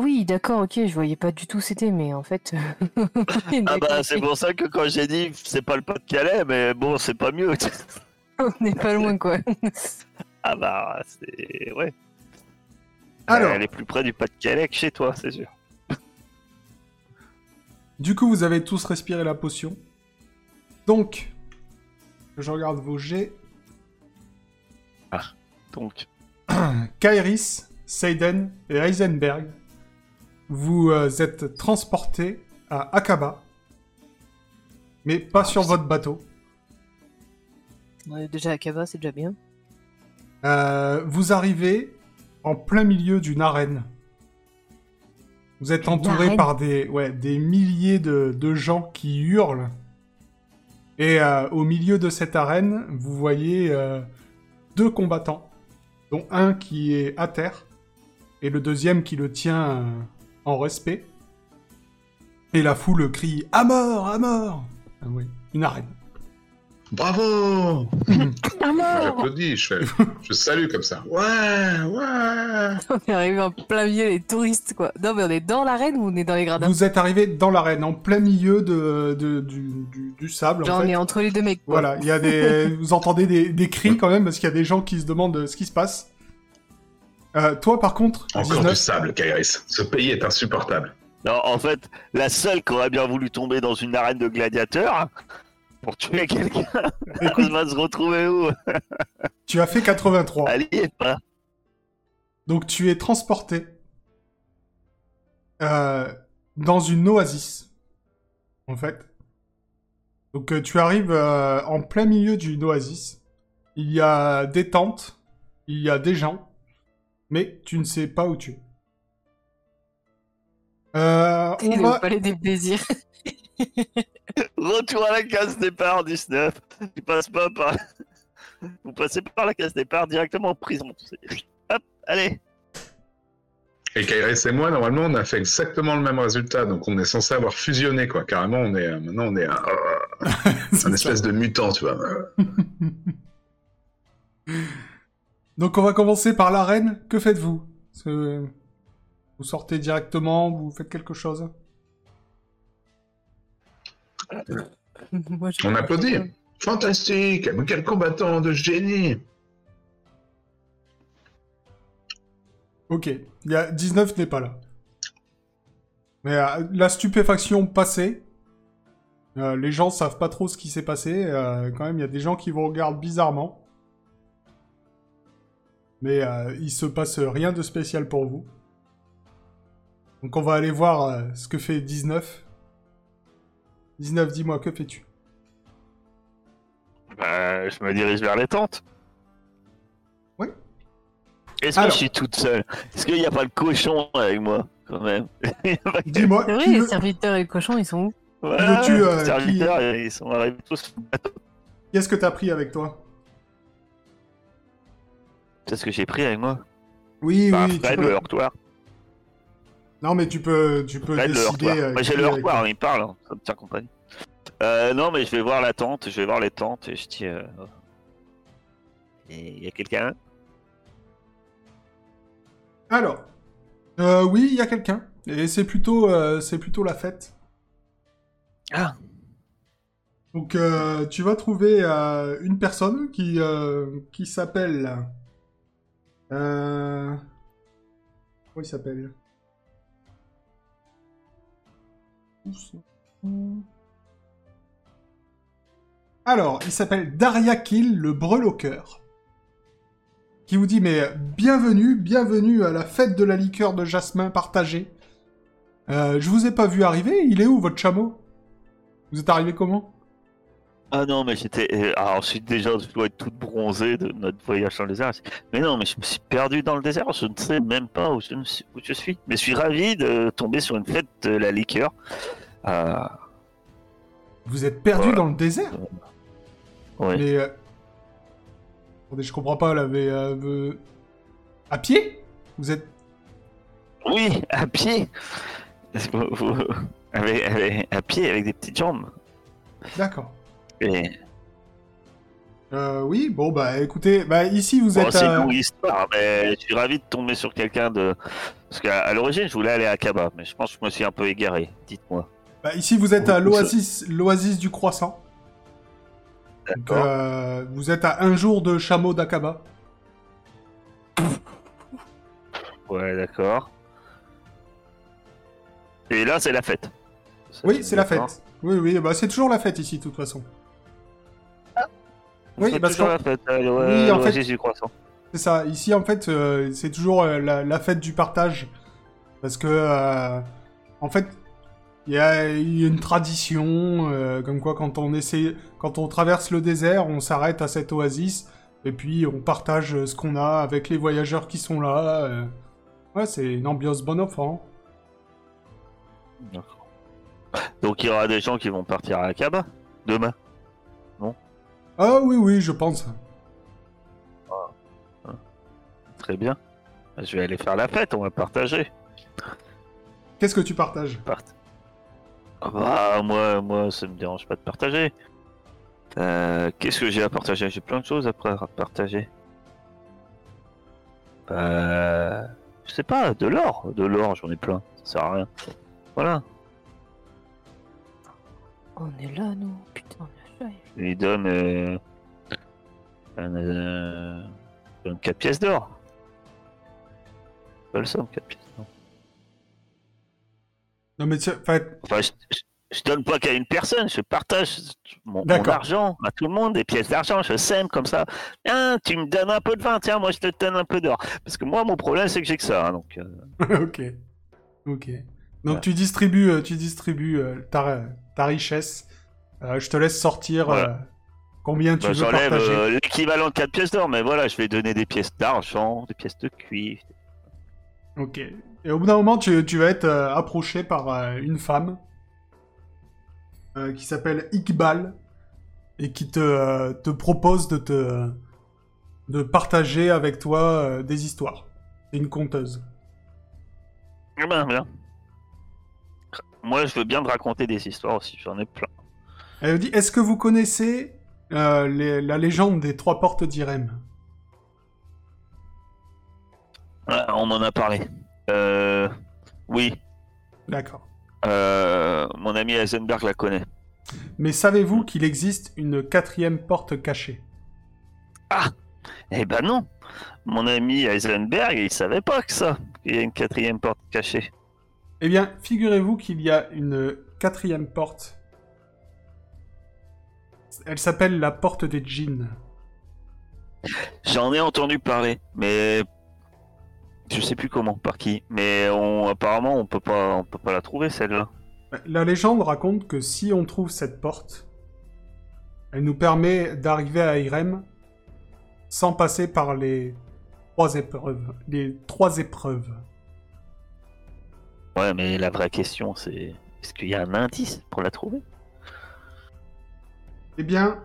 Ah oui, d'accord, ok, je voyais pas du tout c'était, mais en fait. euh, Ah bah c'est pour ça que quand j'ai dit c'est pas le Pas-de-Calais, mais bon c'est pas mieux. On n'est pas loin, quoi. ah bah c'est ouais. Alors. Elle est plus près du Pas-de-Calais que chez toi, c'est sûr. Du coup, vous avez tous respiré la potion. Donc, je regarde vos jets. Donc Kairis, Seiden et Heisenberg, vous euh, êtes transportés à Akaba, mais pas sur votre bateau. Est déjà à Kava, c'est déjà bien. Euh, vous arrivez en plein milieu d'une arène. Vous êtes entouré par des, ouais, des milliers de, de gens qui hurlent. Et euh, au milieu de cette arène, vous voyez euh, deux combattants, dont un qui est à terre et le deuxième qui le tient en respect. Et la foule crie « À mort À mort !» Ah oui, une arène. Bravo mort J'applaudis, je, salue comme ça. Ouais, ouais On est arrivé en plein milieu, les touristes, quoi. Non, mais on est dans l'arène ou on est dans les gradins? Vous êtes arrivé dans l'arène, en plein milieu de, de- du, du- du sable. Genre, en on est entre les deux mecs, quoi. Voilà, il y a des, vous entendez des, des cris quand même parce qu'il y a des gens qui se demandent ce qui se passe. Euh, toi, par contre, Encore 19, du sable, Kairis. Ce pays est insupportable. non, en fait, la seule qui aurait bien voulu tomber dans une arène de gladiateurs pour tuer quelqu'un, écoute, elle va se retrouver où tu as fait 83, Elle y est pas. donc tu es transporté euh, dans une oasis, en fait. Donc euh, tu arrives euh, en plein milieu d'une oasis. Il y a des tentes, il y a des gens, mais tu ne sais pas où tu es. Euh, Et on va... palais des plaisirs. Retour à la case départ 19. Tu passes pas par. Vous passez par la case départ directement en prison. Hop, allez. Et Kairis et moi, normalement, on a fait exactement le même résultat. Donc, on est censé avoir fusionné, quoi. Carrément, on est, euh, maintenant, on est un, C'est un ça. espèce de mutant, tu vois. Donc on va commencer par l'arène. Que faites-vous? Vous sortez directement, vous faites quelque chose? Moi, je- On applaudit. Fantastique Mais Quel combattant de génie Ok, il y a 19 n'est pas là. Mais euh, la stupéfaction passée, euh, les gens savent pas trop ce qui s'est passé. euh, quand même, il y a des gens qui vous regardent bizarrement. Mais euh, il se passe rien de spécial pour vous. Donc on va aller voir euh, ce que fait 19. 19, dis-moi, que fais-tu? Bah, je me dirige vers les tentes. Oui. Est-ce que Alors. je suis toute seule? Est-ce qu'il n'y a pas le cochon avec moi quand même? Dis-moi, C'est vrai, qui les veut- serviteurs et le cochon, ils sont où? Voilà, veux-tu, euh, les serviteurs, ils sont arrivés tous. qu'est-ce que t'as pris avec toi? C'est ce que j'ai pris avec moi. Oui, Bah, oui, Fred, peux- le heurtoir. Non, mais tu peux, tu peux Fred, décider. euh, j'ai le avec heurtoir, toi. il parle, hein, ça me tient compagnie. Euh, non, mais je vais voir la tente, je vais voir les tentes et je dis. euh, Il y a quelqu'un? Alors, euh, oui, il y a quelqu'un. Et c'est plutôt, euh, c'est plutôt la fête. Ah Donc, euh, tu vas trouver euh, une personne qui, euh, qui s'appelle. Euh... Comment il s'appelle? Alors, il s'appelle Daria Kill, le breloqueur. Qui vous dit, mais bienvenue, bienvenue à la fête de la liqueur de jasmin partagée. Euh, je vous ai pas vu arriver, il est où votre chameau? Vous êtes arrivé comment? Ah non, mais j'étais. euh, Alors, ensuite, déjà, je dois être toute bronzée de notre voyage dans le désert. Mais non, mais je me suis perdu dans le désert. Je ne sais même pas où je, me suis, où je suis. Mais je suis ravi de tomber sur une fête de la liqueur. Euh, Vous êtes perdu Voilà. dans le désert ouais. Mais... euh, Attendez, je comprends pas, là, mais... euh, À pied? Vous êtes... Oui, à pied. Avec- avec- à pied, avec des petites jambes. D'accord. Et Euh, oui, bon, bah écoutez, bah ici vous Bon, êtes c'est à... une longue histoire, mais je suis ravi de tomber sur quelqu'un de. Parce qu'à l'origine, je voulais aller à Kaba, mais je pense que je me suis un peu égaré. Dites-moi. bah, ici vous êtes à l'oasis, l'oasis du croissant. Donc, euh, vous êtes à un jour de chameau d'Akaba. Ouais, d'accord. Et là, c'est la fête. Oui, c'est la fête. Oui, oui, bah c'est toujours la fête ici, de toute façon. Vous Oui, faites parce toujours qu'en- la fête. euh, Oui, en fait- du croissant. C'est ça. Ici, en fait, euh, c'est toujours euh, la, la fête du partage. Parce que, en fait, il y a, il y a une tradition, comme quoi quand on essaie, quand on traverse le désert, on s'arrête à cette oasis, et puis on partage ce qu'on a avec les voyageurs qui sont là. Ouais, c'est une ambiance bon enfant. D'accord. Donc il y aura des gens qui vont partir à Kaba demain. Ah oui, oui, je pense. Très bien. Je vais aller faire la fête, on va partager. Qu'est-ce que tu partages? Part- Ah bah, moi, moi, ça me dérange pas de partager. Euh, Qu'est-ce que j'ai à partager? J'ai plein de choses après à partager. Euh, je sais pas, de l'or. De l'or, j'en ai plein. Ça sert à rien. Voilà. On est là, nous. Putain, on est là. Je lui donne. Euh, un, euh, je donne 4 pièces d'or. Pas le somme, 4 pièces d'or. Non, mais tu- enfin, Enfin, je, je- je donne pas qu'à une personne, je partage mon, argent à tout le monde, des pièces d'argent, je sème comme ça. Tiens, tu me donnes un peu de vin, tiens, moi je te donne un peu d'or. Parce que moi, mon problème, c'est que j'ai que ça. hein, donc, euh, ok. Ok. Donc Ouais. tu distribues, euh, tu distribues euh, ta, ta richesse. Euh, je te laisse sortir Voilà. euh, combien tu bah, veux j'enlève partager. euh, l'équivalent de 4 pièces d'or, mais voilà, je vais donner des pièces d'argent, des pièces de cuivre. Ok. Et au bout d'un moment, tu, tu vas être approché par une femme qui s'appelle Iqbal et qui te, te propose de te de partager avec toi des histoires. C'est une conteuse. Eh ben, bien. Moi, je veux bien te raconter des histoires aussi, j'en ai plein. Elle dit Est-ce que vous connaissez euh, les- la légende des trois portes d'Irem? Ouais, on m'en a parlé. Euh, oui, D'accord. euh, mon ami Heisenberg la connaît. Mais savez-vous qu'il existe une quatrième porte cachée? Eh ben non Mon ami Heisenberg, il savait pas que ça, qu'il y a une quatrième porte cachée. Eh bien, figurez-vous qu'il y a une quatrième porte. Elle s'appelle la porte des djinns. J'en ai entendu parler, mais je sais plus comment, par qui. Mais on, apparemment, on peut pas, on peut pas la trouver celle-là. La légende raconte que si on trouve cette porte, elle nous permet d'arriver à Irem sans passer par les trois épreuves. Les trois épreuves. Ouais, mais la vraie question, c'est est-ce qu'il y a un indice pour la trouver? Eh bien,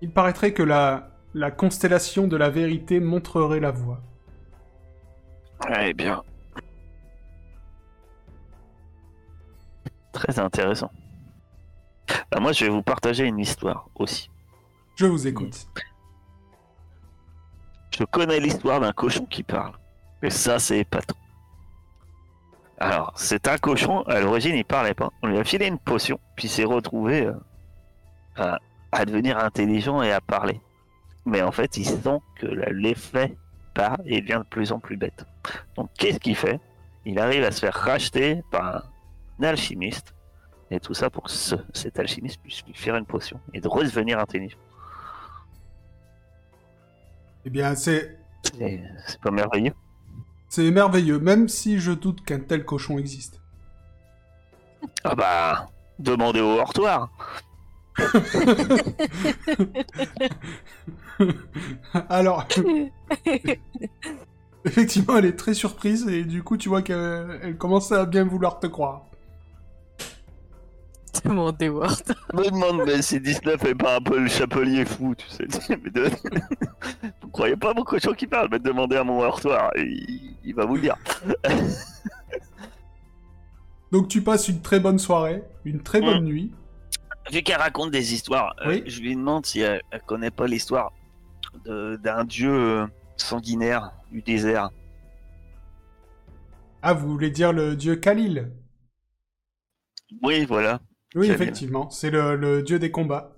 il paraîtrait que la, la constellation de la vérité montrerait la voie. Eh bien. Très intéressant. Bah, moi, je vais vous partager une histoire aussi. Je vous écoute. Je connais l'histoire d'un cochon qui parle. Et ça, c'est épatant. Alors, c'est un cochon, à l'origine, il parlait pas. On lui a filé une potion, puis il s'est retrouvé euh, à, à devenir intelligent et à parler. Mais en fait, il sent que l'effet part et devient de plus en plus bête. Donc, qu'est-ce qu'il fait? Il arrive à se faire racheter par un alchimiste. Et tout ça pour que ce- cet alchimiste puisse lui faire une potion et de redevenir intelligent. Eh bien, c'est C'est c'est pas merveilleux c'est merveilleux, même si je doute qu'un tel cochon existe. Ah bah, demandez au hortoir. Alors, effectivement, elle est très surprise et du coup, tu vois qu'elle elle commence à bien vouloir te croire. Demandez Ward. Je me demande mais si 19 est pas un peu le chapelier fou, tu sais. Mais de- Vous croyez pas mon cochon qui parle, mais demandez à mon hortoir, il, il va vous le dire. Donc, tu passes une très bonne soirée, une très bonne nuit. Vu qu'elle raconte des histoires, euh, je lui demande si elle, elle connaît pas l'histoire d'un dieu euh, sanguinaire du désert. Ah, vous voulez dire le dieu Khalil? Oui, voilà. Oui, Khalil. effectivement, c'est le, le dieu des combats.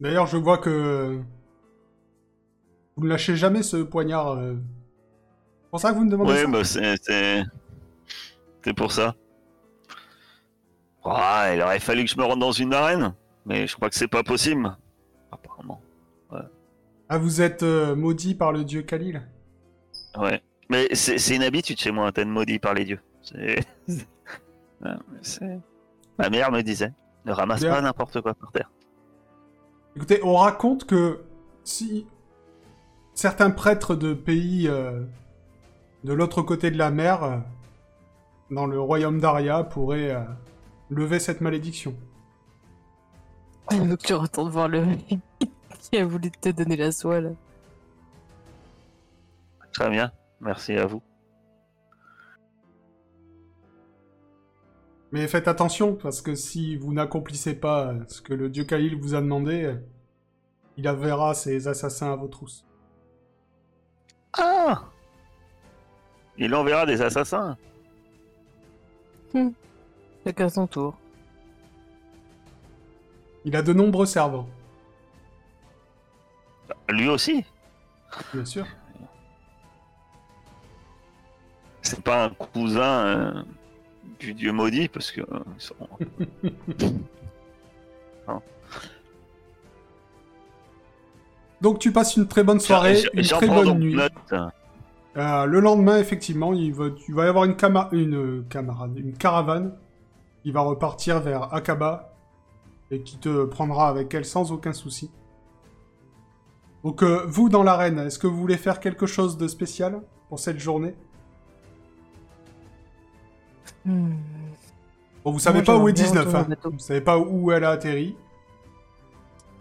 D'ailleurs, je vois que vous ne lâchez jamais ce poignard. euh. C'est pour ça que vous me demandez Oui, ça bah c'est pour ça. Ah, il aurait fallu que je me rende dans une arène, mais je crois que c'est pas possible. Apparemment. Ah, vous êtes euh, maudit par le dieu Khalil Ouais. Mais c'est une habitude chez moi, t'es maudit par les dieux. C'est. Ma mère me disait ne ramasse Bien. pas n'importe quoi par terre. Écoutez, on raconte que si certains prêtres de pays euh, de l'autre côté de la mer, euh, dans le royaume d'Aria, pourraient lever cette malédiction. Donc tu retournes voir le mec qui a voulu te donner la soie là. Très bien, merci à vous. Mais faites attention, parce que si vous n'accomplissez pas ce que le dieu Khalil vous a demandé, il enverra ses assassins à vos trousses. Ah Il enverra des assassins. Chacun son tour. Il a de nombreux servants, Lui aussi. bien sûr. C'est pas un cousin euh, du dieu maudit parce que euh, ils sont- Donc tu passes une très bonne soirée, J'en- une j'en très prends bonne donc nuit. note. Euh, le lendemain, effectivement, il va, il va y avoir une, cama- une euh, camarade, une caravane qui va repartir vers Akaba et qui te prendra avec elle sans aucun souci. Donc euh, vous dans l'arène, est-ce que vous voulez faire quelque chose de spécial pour cette journée? Hmm. Bon, vous savez Moi, pas où est j'aimerais bien 19, retourner hein. Vous savez pas où elle a atterri.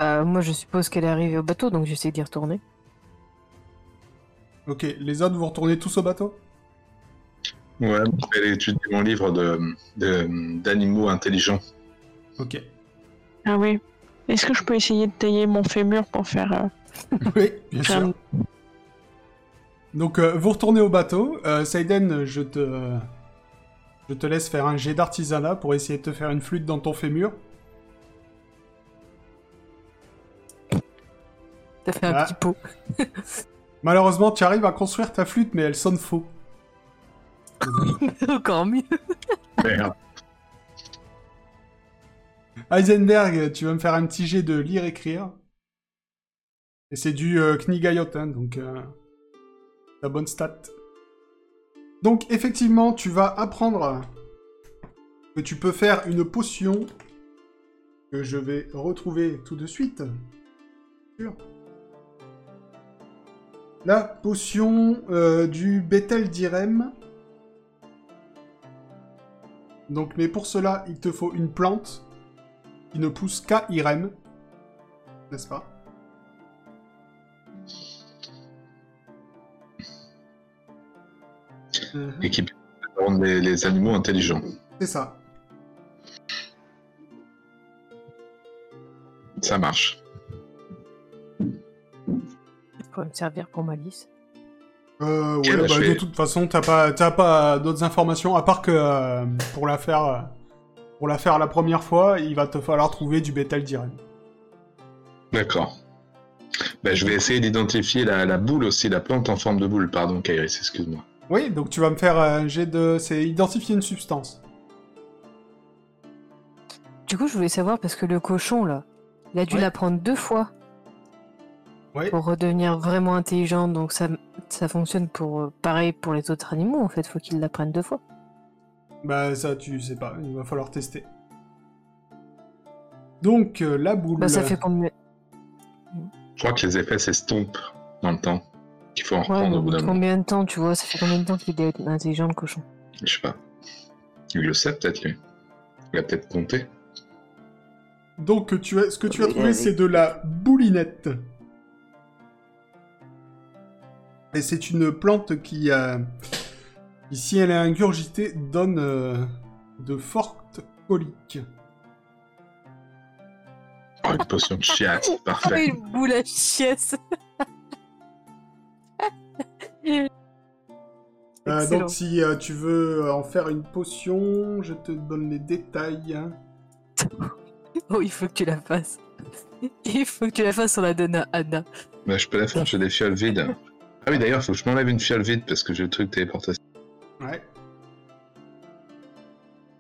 Euh, moi je suppose qu'elle est arrivée au bateau donc j'essaie d'y retourner. Ok, les autres, vous retournez tous au bateau? Ouais, je vais étudier mon livre de de- d'animaux intelligents. Ok. Ah oui. Est-ce que je peux essayer de tailler mon fémur pour faire, euh, Oui, bien faire sûr. Donc, euh, vous retournez au bateau. Euh, Seiden, je te... je te laisse faire un jet d'artisanat pour essayer de te faire une flûte dans ton fémur. T'as fait un Ah. petit pot. Malheureusement, tu arrives à construire ta flûte, mais elle sonne faux. Encore mieux. Merde. Heisenberg, tu vas me faire un petit jet de lire-écrire. Et c'est du euh, Knigayot, hein, donc euh, la bonne stat. Donc effectivement, tu vas apprendre que tu peux faire une potion que je vais retrouver tout de suite. La potion euh, du Bethel d'Irem. Donc, mais pour cela, il te faut une plante qui ne pousse qu'à Irem. N'est-ce pas? Et qui peut rendre les, les animaux intelligents. C'est ça. Ça marche. Ça pourrait me servir pour ma liste. Euh, ouais, bah, bah, de toute façon, t'as pas, t'as pas d'autres informations, à part que euh, pour la faire euh, pour la faire la première fois, il va te falloir trouver du bétal d'Irem. D'accord. Bah, je vais essayer d'identifier la, la boule aussi, la plante en forme de boule. Pardon, Kairis, excuse-moi. Oui, donc tu vas me faire un jet de... C'est identifier une substance. Du coup, je voulais savoir parce que le cochon là, il a dû Ouais. l'apprendre deux fois Oui. pour redevenir vraiment intelligent. Donc ça, ça fonctionne pour euh, pareil pour les autres animaux en fait. Faut qu'il l'apprenne deux fois. Bah ça, tu sais pas, il va falloir tester. Donc, euh, la boule... Bah ça fait combien? Je crois que les effets s'estompent dans le temps. Qu'il faut en Ouais, reprendre au bout d'un combien de temps, tu vois Ça fait combien de temps qu'il est intelligent le cochon? Je sais pas. Il le sait peut-être, lui. Il a peut-être compté. Donc, tu as... ce que tu as trouvé, c'est de la boulinette. Et c'est une plante qui, euh, si elle est ingurgitée, donne euh, de forte colique. Oh, une potion de chiasse, parfait. une boule à chiasse Euh, donc si euh, tu veux en faire une potion, je te donne les détails. Oh, il faut que tu la fasses. Il faut que tu la fasses, on la donne à Anna. Bah, je peux la faire, j'ai des fioles vides. Ah oui, d'ailleurs, faut que je m'enlève une fiole vide parce que j'ai le truc téléportation. Ouais.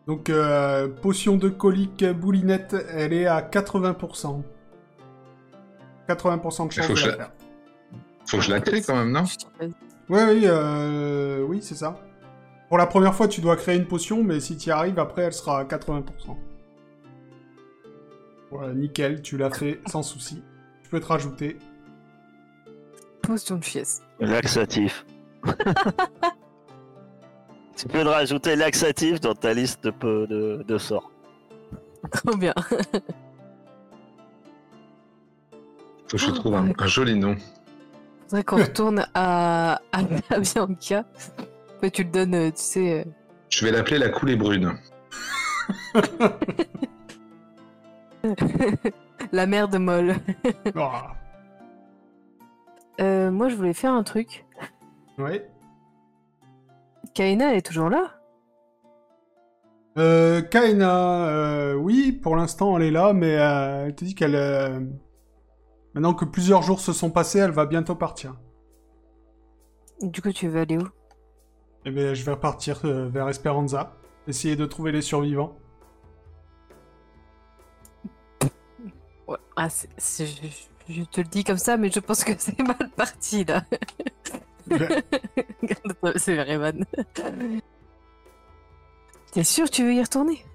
Donc euh, potion de colique boulinette, elle est à 80%. 80% de chance faut de que je la faire. Faut que je la crée quand même, non? Ouais, oui, euh, oui, c'est ça. Pour la première fois, tu dois créer une potion, mais si tu y arrives, après, elle sera à 80%. Voilà, nickel, tu l'as fait sans souci. Tu peux te rajouter. Potion de chiasse. Laxatif. tu peux te rajouter laxatif dans ta liste de, de, de sorts. Trop bien. Faut que je trouve un, un joli nom. Faudrait qu'on retourne à, à, Bianca. Ouais, tu le donnes, euh, tu sais. euh, Je vais l'appeler la coulée brune. la mère de molle. Ah, Euh, moi, je voulais faire un truc. ouais. Kaina elle est toujours là? Euh, Kaina, euh, oui, pour l'instant, elle est là, mais euh, elle te dit qu'elle... euh, Maintenant que plusieurs jours se sont passés, elle va bientôt partir. Du coup, tu veux aller où? Eh bien, je vais repartir vers Esperanza, essayer de trouver les survivants. Ouais. Ah, c'est- c'est- je, te le dis comme ça, mais je pense que c'est mal parti là. C'est Vereman. T'es sûr que tu veux y retourner?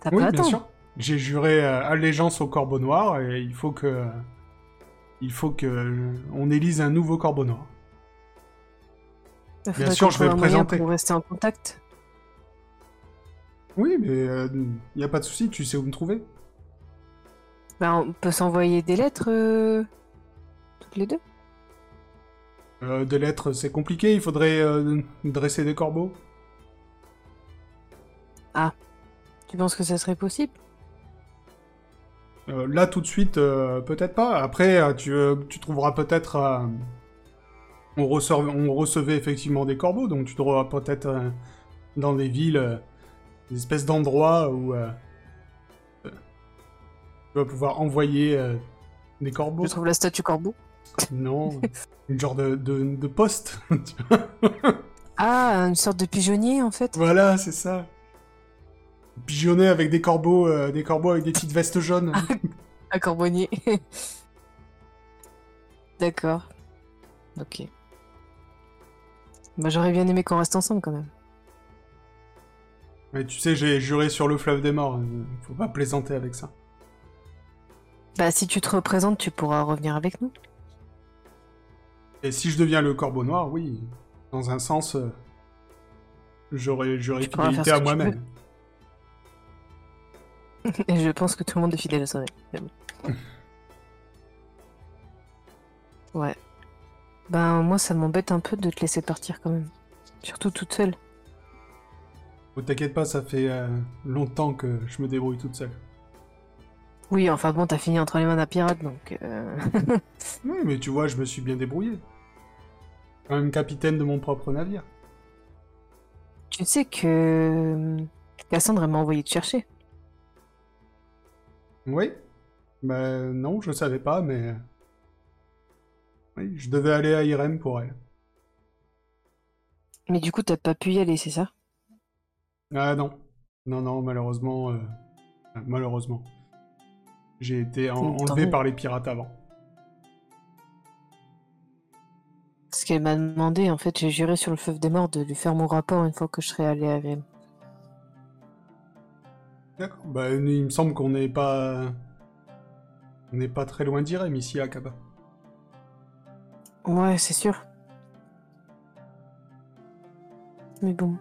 T'as Oui, pas bien sûr. J'ai juré euh, allégeance au Corbeau Noir et il faut que... Il faut que euh, on élise un nouveau Corbeau Noir. Il faudrait sûr, je vais le présenter. Pour rester en contact. Oui, mais il n'y a pas de souci, tu sais où me trouver. Bah, on peut s'envoyer des lettres euh, toutes les deux. Euh, des lettres, c'est compliqué, il faudrait euh, dresser des corbeaux. Tu penses que ça serait possible? Euh, là, tout de suite, peut-être pas. Après, tu, tu trouveras peut-être... on, recevait, on recevait effectivement des corbeaux, donc tu trouveras peut-être dans des villes des espèces d'endroits où tu vas pouvoir envoyer euh, des corbeaux. Je trouve la statue corbeau? Non, une genre de, de, de poste. tu vois. Ah, une sorte de pigeonnier en fait. voilà, c'est ça. Pigeonner avec des corbeaux, euh, des corbeaux avec des petites vestes jaunes. Un corbonnier. D'accord. Ok. Bah, j'aurais bien aimé qu'on reste ensemble quand même. Mais tu sais, j'ai juré sur le fleuve des morts. euh, Faut pas plaisanter avec ça. Bah, si tu te représentes, tu pourras revenir avec nous. Et si je deviens le corbeau noir, oui, dans un sens, euh, j'aurai j'aurai fidélité à moi-même. Et je pense que tout le monde est fidèle à soi-même. Ouais. Ben, moi, ça m'embête un peu de te laisser partir quand même. Surtout toute seule. Oh, T'inquiète pas, ça fait euh, longtemps que je me débrouille toute seule. Oui, enfin bon, t'as fini entre les mains d'un pirate, donc... euh, Oui, mais tu vois, je me suis bien débrouillé. Quand même capitaine de mon propre navire. tu sais que... euh, Cassandre m'a envoyé te chercher. Oui Bah non, je savais pas, mais... Oui, je devais aller à Irem pour elle. Mais du coup, t'as pas pu y aller, c'est ça? Ah non. Non, non, malheureusement... euh, Malheureusement. J'ai été en- enlevé par les pirates avant. Ce qu'elle m'a demandé, en fait, j'ai juré sur le fleuve des morts de lui faire mon rapport une fois que je serais allé à. D'accord. Bah, il me semble qu'on n'est pas... On n'est pas très loin d'Irem, ici, à Kaba. Ouais, c'est sûr. Mais bon.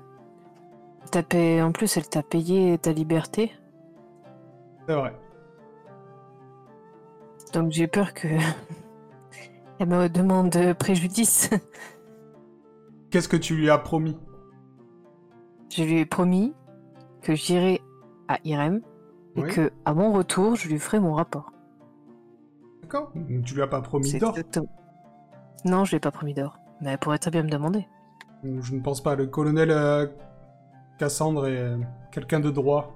Payé... En plus, elle t'a payé ta liberté. C'est vrai. Donc j'ai peur que... elle me demande préjudice. Qu'est-ce que tu lui as promis? Je lui ai promis que j'irai à Irem et Oui. que à mon retour, je lui ferai mon rapport. D'accord Donc, Tu lui as pas promis d'or? exactement- Non, je l'ai pas promis d'or. Mais elle pourrait très bien me demander. Je ne pense pas. Le colonel euh, Cassandre est euh, quelqu'un de droit.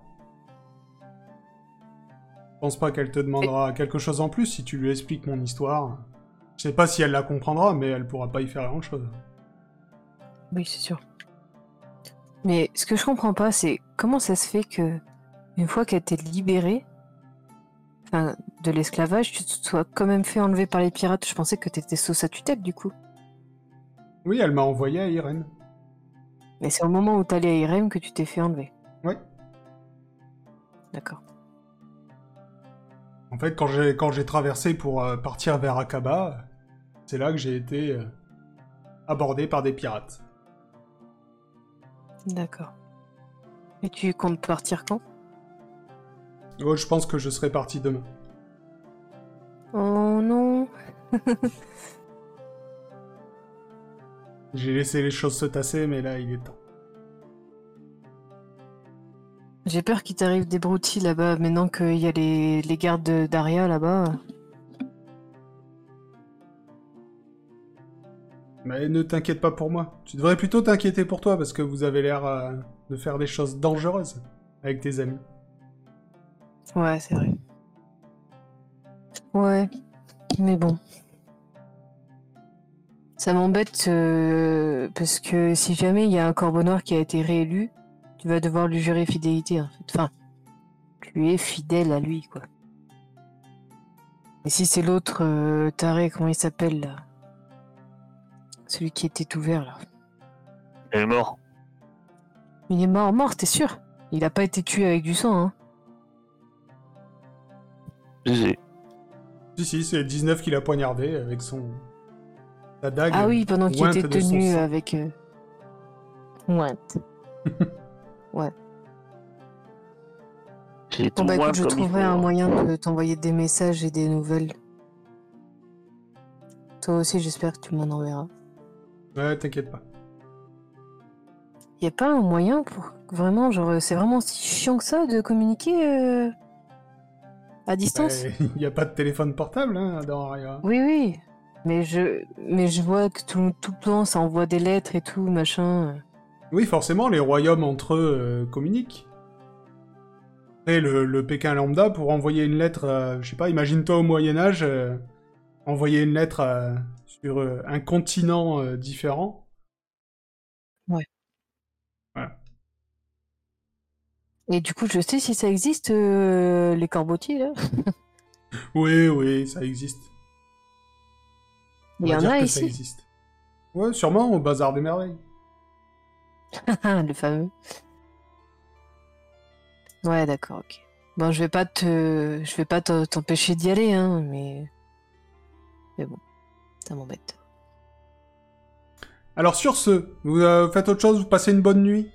Je pense pas qu'elle te demandera quelque chose en plus si tu lui expliques mon histoire. Je sais pas si elle la comprendra, mais elle pourra pas y faire grand chose. Oui, c'est sûr. Mais ce que je comprends pas, c'est comment ça se fait que une fois qu'elle était libérée enfin, de l'esclavage, tu te sois quand même fait enlever par les pirates. Je pensais que t'étais sous sa tutelle du coup. Oui, elle m'a envoyé à Irène. Mais c'est au moment où t'allais à Irem que tu t'es fait enlever. Oui. D'accord. En fait, quand j'ai quand j'ai traversé pour euh, partir vers Akaba, c'est là que j'ai été euh, abordé par des pirates. D'accord. Et tu comptes partir quand? Oh, je pense que je serai parti demain. Oh non. J'ai laissé les choses se tasser, mais là, il est temps. J'ai peur qu'il t'arrive des broutilles là-bas, maintenant qu'il y a les, les gardes de- d'Aria là-bas. Mais ne t'inquiète pas pour moi. Tu devrais plutôt t'inquiéter pour toi, parce que vous avez l'air euh, de faire des choses dangereuses avec tes amis. Ouais, c'est vrai. Ouais, mais bon. Ça m'embête euh, parce que si jamais il y a un corbeau noir qui a été réélu, tu vas devoir lui jurer fidélité en fait. Enfin, tu es fidèle à lui quoi. Et si c'est l'autre euh, taré, comment il s'appelle là? Celui qui était tout vert là. Elle est mort. Il est mort, mort, t'es sûr? Il a pas été tué avec du sang, hein GG. Si, si, c'est 19 qui l'a poignardé avec son... sa dague. Ah oui, pendant qu'il était tenu avec. Euh... J'ai tout Bon bah écoute, je trouverai un moyen de t'envoyer des messages et des nouvelles. Toi aussi, j'espère que tu m'en enverras. Ouais, t'inquiète pas. Y a pas un moyen pour vraiment, genre, c'est vraiment si chiant que ça de communiquer euh, à distance? Il n'y a pas de téléphone portable hein, dans Aria. Oui, oui. Mais je, mais je vois que tout, tout le temps, ça envoie des lettres et tout, machin. Oui, forcément, les royaumes entre eux euh, communiquent. Et le, le Pékin lambda, pour envoyer une lettre, euh, je sais pas, imagine-toi au Moyen-Âge, euh, envoyer une lettre euh, sur un continent différent. Et du coup, je sais si ça existe, les corbotiers, là. Oui, oui, ça existe. Il y en a ici. existe. Ouais, sûrement au Bazar des Merveilles. le fameux. Ouais, d'accord, ok. Bon, je vais pas te, je vais pas te- t'empêcher d'y aller, hein, mais, mais bon, ça m'embête. Alors sur ce, vous euh, faites autre chose, vous passez une bonne nuit?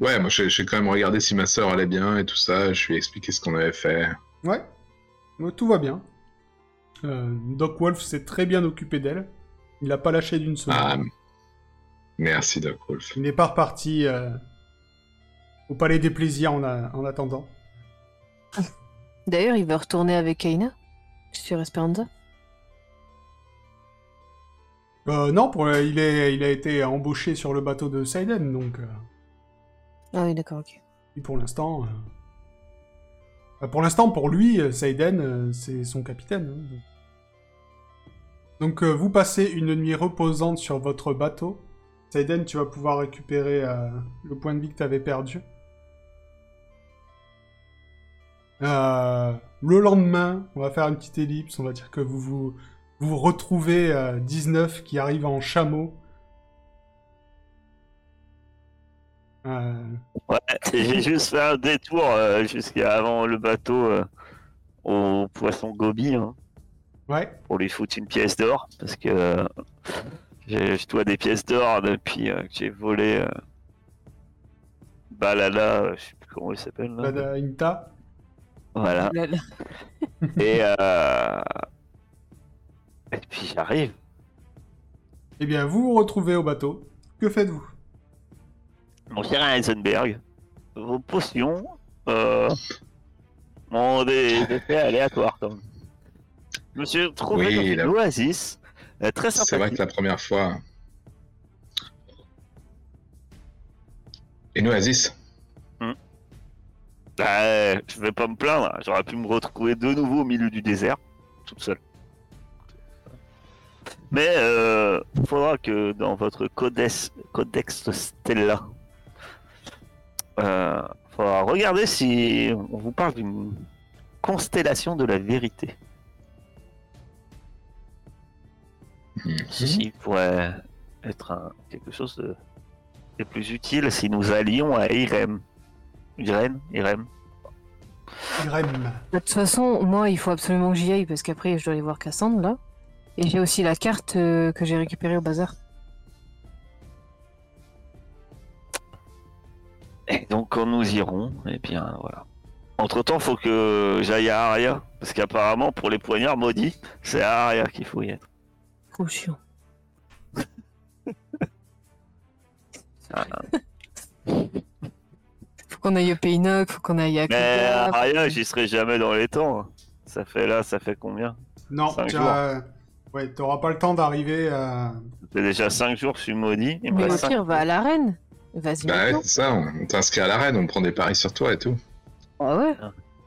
Ouais, moi j'ai quand même regardé si ma sœur allait bien et tout ça, je lui ai expliqué ce qu'on avait fait. Ouais, tout va bien. Euh, Doc Wolf s'est très bien occupé d'elle. Il n'a pas lâché d'une seconde. Ah, merci Doc Wolf. Il n'est pas reparti euh, au Palais des Plaisirs en, a- en attendant. D'ailleurs, il va retourner avec Aina sur Esperanza. Euh, non, pour, euh, il, est, il a été embauché sur le bateau de Seiden, donc... euh, Ah oui, d'accord, ok. et pour l'instant... euh, bah, pour l'instant, pour lui, euh, Seiden, euh, c'est son capitaine. hein. Donc euh, vous passez une nuit reposante sur votre bateau. Seiden, tu vas pouvoir récupérer euh, le point de vie que tu avais perdu. Euh, le lendemain, on va faire une petite ellipse, on va dire que vous vous, vous retrouvez euh, 19 qui arrive en chameau. Euh, Ouais, j'ai juste fait un détour euh, jusqu'à avant le bateau euh, au poisson gobi hein, ouais, pour lui foutre une pièce d'or parce que euh, je dois des pièces d'or depuis euh, que j'ai volé euh, Balala, euh, je sais plus comment il s'appelle là. Bada Inta. Voilà. Là, là. Et, euh... et puis j'arrive. Eh bien, vous vous retrouvez au bateau. Que faites-vous? Mon cher Heisenberg, vos potions euh, ont des effets aléatoires. Comme. Je me suis trouvé Oui, dans une oasis euh, très C'est vrai sympathique. que la première fois. Une oasis Bah, je vais pas me plaindre, j'aurais pu me retrouver de nouveau au milieu du désert, toute seule. Mais euh, faudra que dans votre codex, codex Stella, euh, faudra regarder si on vous parle d'une constellation de la vérité. Mhm. Ceci pourrait être un- quelque chose de, de plus utile si nous allions à Irem. Irem Irem Irem. De toute façon, moi, il faut absolument que j'y aille parce qu'après, je dois aller voir Cassandre là. Et j'ai aussi la carte euh, que j'ai récupérée au bazar. Et donc quand nous irons, et bien voilà. Entre temps, faut que j'aille à Aria, parce qu'apparemment pour les poignards maudits, c'est à Aria qu'il faut y être. Trop chiant. Ah. faut qu'on aille au Paynoc, faut qu'on aille à Mais à Kuga, Aria, j'y serai jamais dans les temps. Ça fait là, ça fait combien? Non, Cinq Ouais, t'auras pas le temps d'arriver à... Ça fait déjà 5 jours je suis maudit. Il me Mais au reste cinq pire, va à l'arène. Vas-y Bah ouais, maintenant. c'est ça, on t'inscrit à l'arène, on prend des paris sur toi et tout. Ah ouais.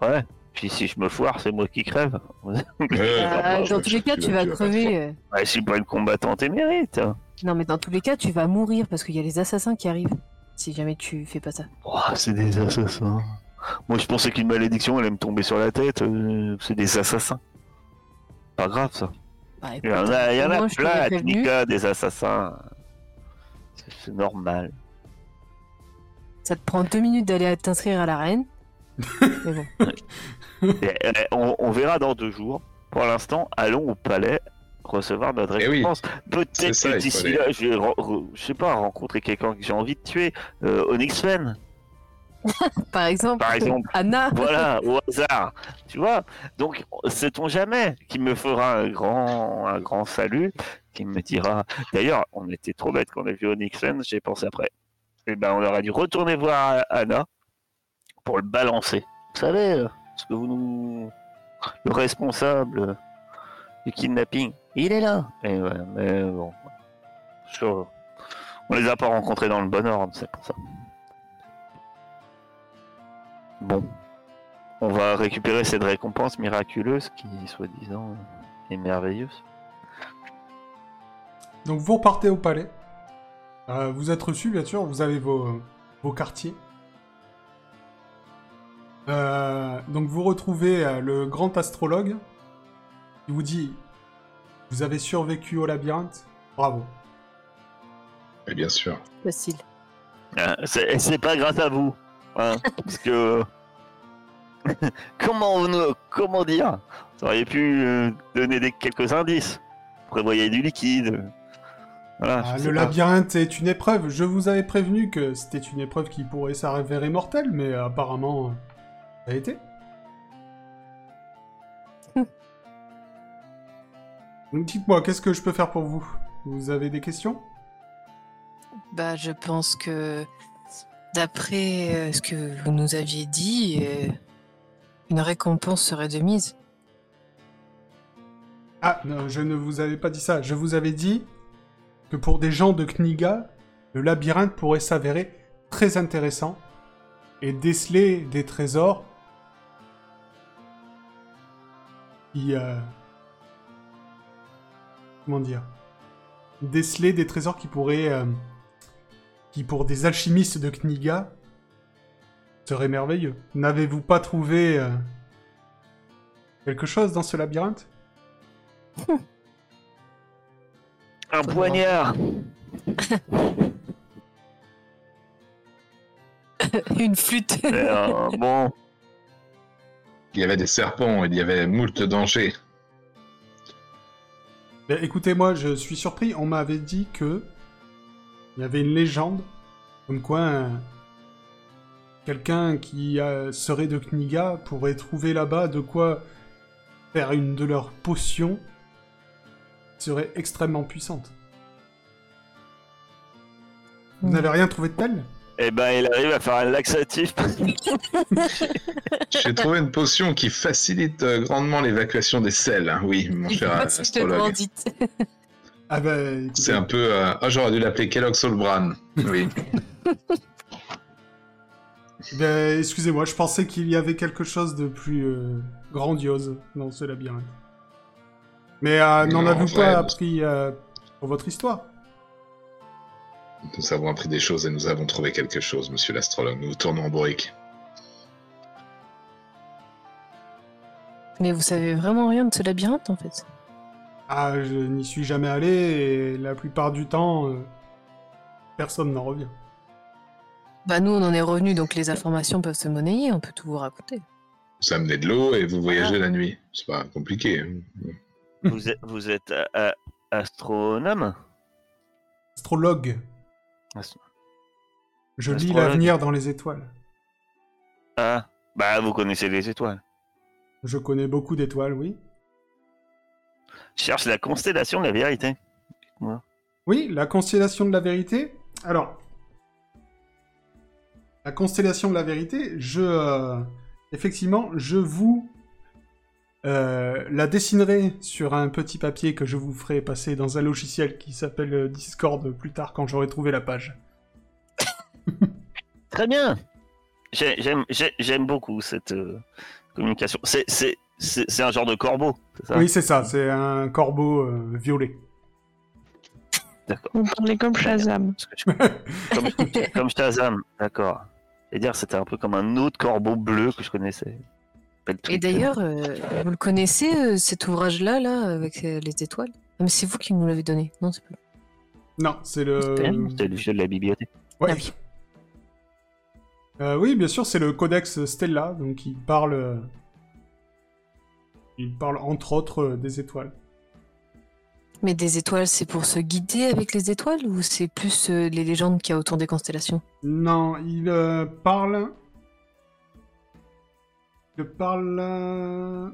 Ouais. Puis si je me foire, c'est moi qui crève. Ouais, Bah, bah, dans tous les cas, tu vas crever. euh. Ouais, je suis pas une combattante émérite. hein. Non, mais dans tous les cas, tu vas mourir parce qu'il y a les assassins qui arrivent. Si jamais tu fais pas ça. Oh, c'est des assassins. Moi, je pensais qu'une malédiction allait me tomber sur la tête. euh, c'est des assassins. Pas grave ça. Bah, Il y en a, il y en a plein. Nika, des assassins. C'est- normal. Ça te prend deux minutes d'aller t'inscrire à l'arène. mais bon. Et, euh, on, on verra dans deux jours. Pour l'instant, allons au palais recevoir notre Eh oui, récompense. c'est Peut-être que d'ici là, je vais, re- re- je sais pas, rencontrer quelqu'un que j'ai envie de tuer. Euh, Onyx Fen, Par exemple, Par exemple. Anna. voilà, au hasard. Tu vois Donc, sait-on jamais qui me fera un grand, un grand salut, qui me dira. D'ailleurs, on était trop bêtes quand on a vu Onyx Fen, j'ai pensé après. Et ben, on aurait dû retourner voir Anna pour le balancer. Vous savez, euh, que vous nous. Le responsable du kidnapping, il est là. Et ouais, mais bon. On les a pas rencontrés dans le bon ordre, c'est pour ça. Bon. On va récupérer cette récompense miraculeuse qui, soi-disant, est merveilleuse. Donc vous repartez au palais. Euh, vous êtes reçu, bien sûr, vous avez vos, vos quartiers. Euh, donc vous retrouvez euh, le grand astrologue. Il vous dit, vous avez survécu au labyrinthe. Bravo. Et bien sûr. Facile. Euh, C'est pas grâce à vous. hein, parce que. comment, comment dire? Vous auriez pu euh, donner des, quelques indices. Vous prévoyez du liquide. Voilà. Ah, le pas. labyrinthe est une épreuve. Je vous avais prévenu que c'était une épreuve qui pourrait s'avérer mortelle, mais euh, apparemment, été. Dites-moi, qu'est-ce que je peux faire pour vous? Vous avez des questions? Bah, je pense que d'après euh, ce que vous nous aviez dit, euh, une récompense serait de mise. Ah, non, je ne vous avais pas dit ça. Je vous avais dit que pour des gens de Kniga, le labyrinthe pourrait s'avérer très intéressant et déceler des trésors qui... euh, Comment dire Déceler des trésors qui pourraient... euh, qui pour des alchimistes de Kniga seraient merveilleux. N'avez-vous pas trouvé euh, quelque chose dans ce labyrinthe? Un poignard une flûte. Euh, Bon, Il y avait des serpents, il y avait moult dangers. Ben, écoutez-moi, je suis surpris. On m'avait dit que il y avait une légende comme quoi un- quelqu'un qui euh, serait de Kniga pourrait trouver là-bas de quoi faire une de leurs potions qui serait extrêmement puissante. Vous Hmm. n'avez rien trouvé de tel? Eh ben, il arrive à faire un laxatif. J'ai trouvé une potion qui facilite euh, grandement l'évacuation des sels. hein. Oui, mon cher Pas si je te le astrologue. dites. Ah écoutez, C'est un peu. euh, Ah, j'aurais dû l'appeler Kellogg's Solbran. Oui. bah, excusez-moi, je pensais qu'il y avait quelque chose de plus euh, grandiose dans ce labyrinthe. Mais euh, n'en avez-vous pas appris euh, pour votre histoire? Nous avons appris des choses et nous avons trouvé quelque chose, monsieur l'astrologue. Nous tournons en bourrique. Mais vous savez vraiment rien de ce labyrinthe en fait. Ah, je n'y suis jamais allé et la plupart du temps, euh, personne n'en revient. Bah nous on en est revenus donc les informations peuvent se monnayer, on peut tout vous raconter. Vous amenez de l'eau et vous voyagez la nuit. C'est pas compliqué. hein. vous êtes, vous êtes euh, euh, astronome? Astrologue, Ast- je lis Astrologue. l'avenir dans les étoiles. Ah, bah vous connaissez les étoiles. Je connais beaucoup d'étoiles, oui. Cherche la constellation de la vérité. Oui, la constellation de la vérité. Alors, la constellation de la vérité, je, euh, effectivement, je vous euh, la dessinerai sur un petit papier que je vous ferai passer dans un logiciel qui s'appelle euh, Discord plus tard quand j'aurai trouvé la page. Très bien. J'ai- J'aime j'ai- j'aime beaucoup cette euh, communication. C'est- un genre de corbeau, c'est ça? Oui, c'est ça, c'est un corbeau euh, violet. D'accord. Vous parlez comme Shazam. Comme, comme Shazam, d'accord. Et dire c'était un peu comme un autre corbeau bleu que je connaissais. Et d'ailleurs, euh, vous le connaissez euh, cet ouvrage-là, là, avec euh, les étoiles? Ah, Mais c'est vous qui nous l'avez donné, non c'est pas... Non, c'est le. C'était le jeu de la bibliothèque. Ouais. Ah oui. Euh, oui, bien sûr, c'est le Codex Stella, donc il parle. euh, Il parle entre autres euh, des étoiles. Mais des étoiles, c'est pour se guider avec les étoiles ou c'est plus euh, les légendes qu'il y a autour des constellations? Non, il euh, parle. Il parle.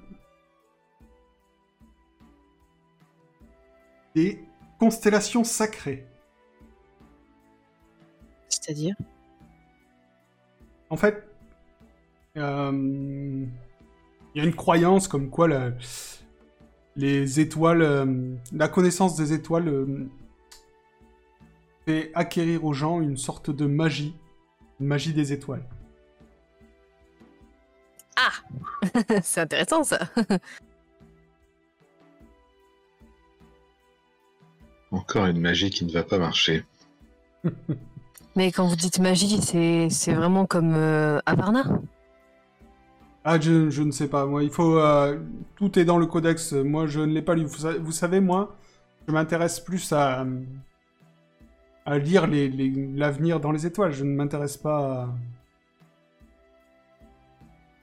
Des constellations sacrées. C'est-à-dire En fait, euh, il y a une croyance comme quoi la- les étoiles, euh, la connaissance des étoiles euh, fait acquérir aux gens une sorte de magie, une magie des étoiles. C'est intéressant ça. Encore une magie qui ne va pas marcher. Mais quand vous dites magie, c'est c'est vraiment comme euh, Avarna? Ah, je, je ne sais pas, moi, il faut... euh, tout est dans le codex, moi je ne l'ai pas lu. Vous, vous savez, moi, je m'intéresse plus à, à lire les- les- l'avenir dans les étoiles, je ne m'intéresse pas à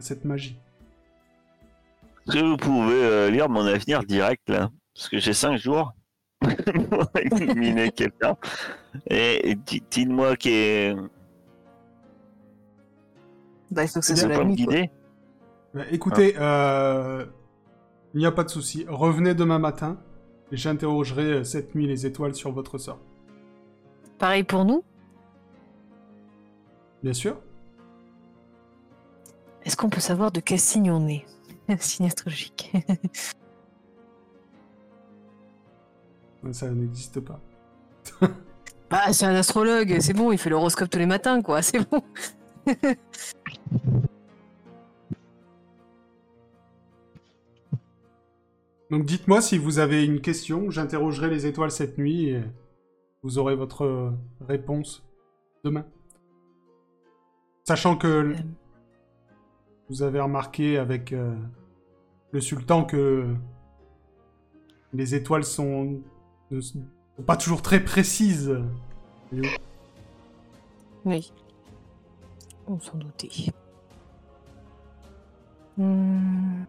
cette magie. Est-ce que vous pouvez euh, lire mon avenir direct là Parce que j'ai 5 jours pour éliminer quelqu'un. Et, et di- dites-moi qui est. Bah, il faut que ça soit Bah, écoutez, euh, il n'y a pas de souci. Revenez demain matin et j'interrogerai euh, cette nuit les étoiles sur votre sort. Pareil pour nous? Bien sûr. Est-ce qu'on peut savoir de quel signe on est? Signe astrologique. Ça n'existe pas. bah, c'est un astrologue, c'est bon, il fait l'horoscope tous les matins, quoi, c'est bon. Donc dites-moi si vous avez une question, j'interrogerai les étoiles cette nuit et vous aurez votre euh, réponse demain. Sachant que l- vous avez remarqué avec euh, le sultan que les étoiles sont, ne sont pas toujours très précises. Oui. On s'en doutait. Hmm.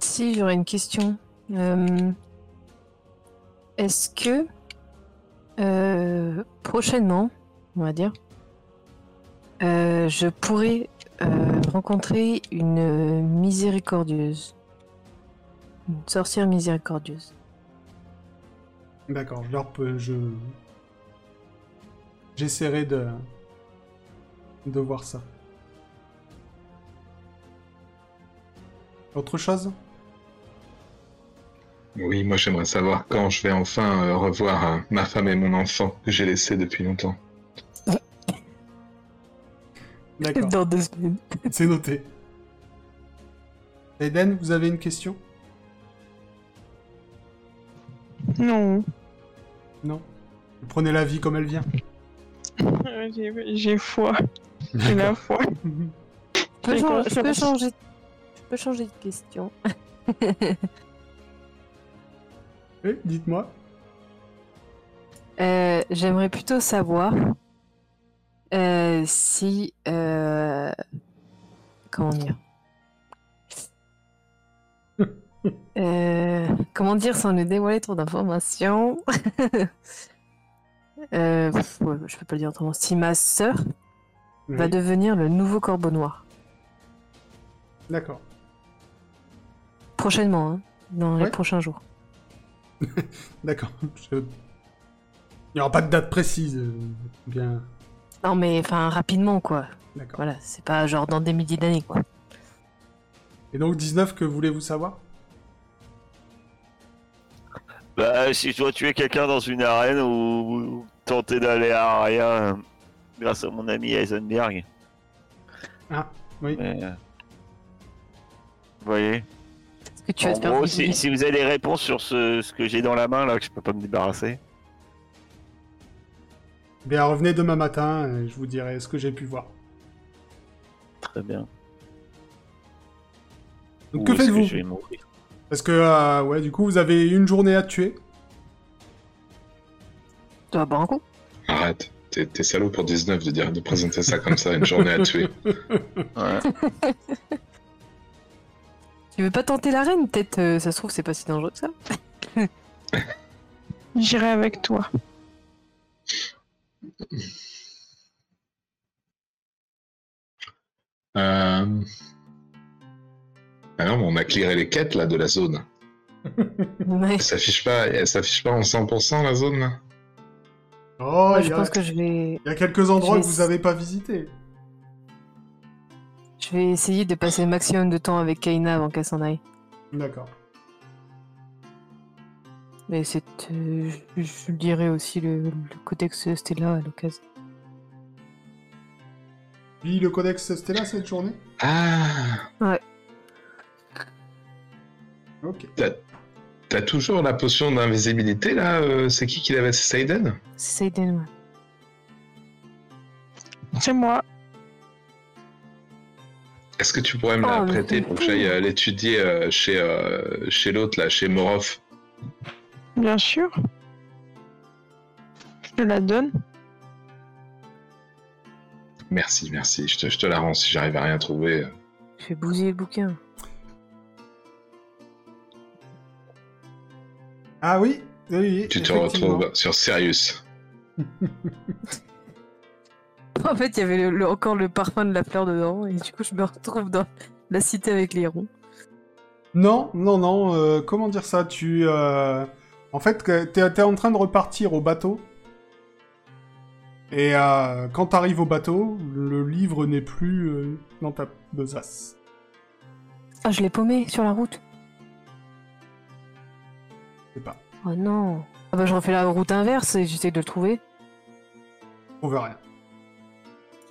Si, j'aurais une question. Euh, Est-ce que euh, prochainement, on va dire, euh, je pourrais euh, rencontrer une euh, miséricordieuse Une sorcière miséricordieuse. D'accord, je leur peux- je... j'essaierai de de voir ça. Autre chose? Oui, moi j'aimerais savoir quand je vais enfin euh, revoir euh, ma femme et mon enfant que j'ai laissés depuis longtemps. D'accord, Dans deux semaines. c'est noté. Eden, vous avez une question? Non. Non? Vous Prenez la vie comme elle vient? Euh, J'ai foi. J'ai la foi. Je peux, je changer... je peux changer de question. Oui, dites-moi. Euh, J'aimerais plutôt savoir euh, si... euh, Comment dire? Euh, Comment dire sans nous dévoiler trop d'informations? Euh, pff, ouais, Je peux pas le dire autrement. Si ma sœur va devenir le nouveau corbeau noir. D'accord. Prochainement, hein, dans les Ouais. prochains jours. D'accord. Je- Il n'y aura pas de date précise. Bien. Non mais enfin rapidement quoi. D'accord. Voilà, c'est pas genre dans des milliers d'années quoi. Et donc 19, que voulez-vous savoir? Bah, si je dois tuer quelqu'un dans une arène ou, tenter d'aller à Aria euh, grâce à mon ami Heisenberg. Ah, oui. Mais, euh, Vous voyez? Est-ce que tu En gros, si, si vous avez des réponses sur ce, ce que j'ai dans la main là, que je peux pas me débarrasser. Bien, revenez demain matin et je vous dirai ce que j'ai pu voir. Très bien. Donc que faites-vous je vais mourir Parce que, euh, ouais, du coup, vous avez une journée à tuer. Tu vas boire un coup Arrête, t'es t'es salaud pour 19 de dire de présenter ça comme ça, une journée à tuer. Ouais. Tu veux pas tenter l'arène Peut-être, euh, ça se trouve, c'est pas si dangereux que ça. J'irai avec toi. Euh... Ah non, on a clearé les quêtes là de la zone. Ouais. Elle s'affiche pas, elle s'affiche pas en 100% la zone là Oh, je y, a... pense que je vais, il y a quelques endroits que vous avez pas visités. je vais essayer de passer le maximum de temps avec Kaina avant qu'elle s'en aille. D'accord. Mais c'est, euh, je, je dirais aussi le, le codex Stella à l'occasion. Lis le codex Stella cette journée Ah Ok. T'as toujours la potion d'invisibilité là euh, C'est qui qui l'avait? C'est Saiden? C'est Saiden, ouais. C'est moi. Est-ce que tu pourrais me la Oh, prêter pour que j'aille euh, l'étudier euh, chez, chez l'autre là, chez Morov? Bien sûr. Je te la donne. Merci, merci, je te, je te la rends si j'arrive à rien trouver. Je vais bousiller le bouquin. Ah oui Oui, oui. Tu te retrouves sur Sirius. En fait, il y avait le- le- encore le parfum de la fleur dedans, et du coup, je me retrouve dans la cité avec les ronds. Non, non, non. euh, comment dire ça? Tu. euh, En fait, t'es t'es en train de repartir au bateau. Et euh, quand t'arrives au bateau, le livre n'est plus euh, dans ta besace. Ah, je l'ai paumé sur la route. Je sais pas. Oh non. Ah bah, je refais la route inverse et j'essaie de le trouver. On veut rien.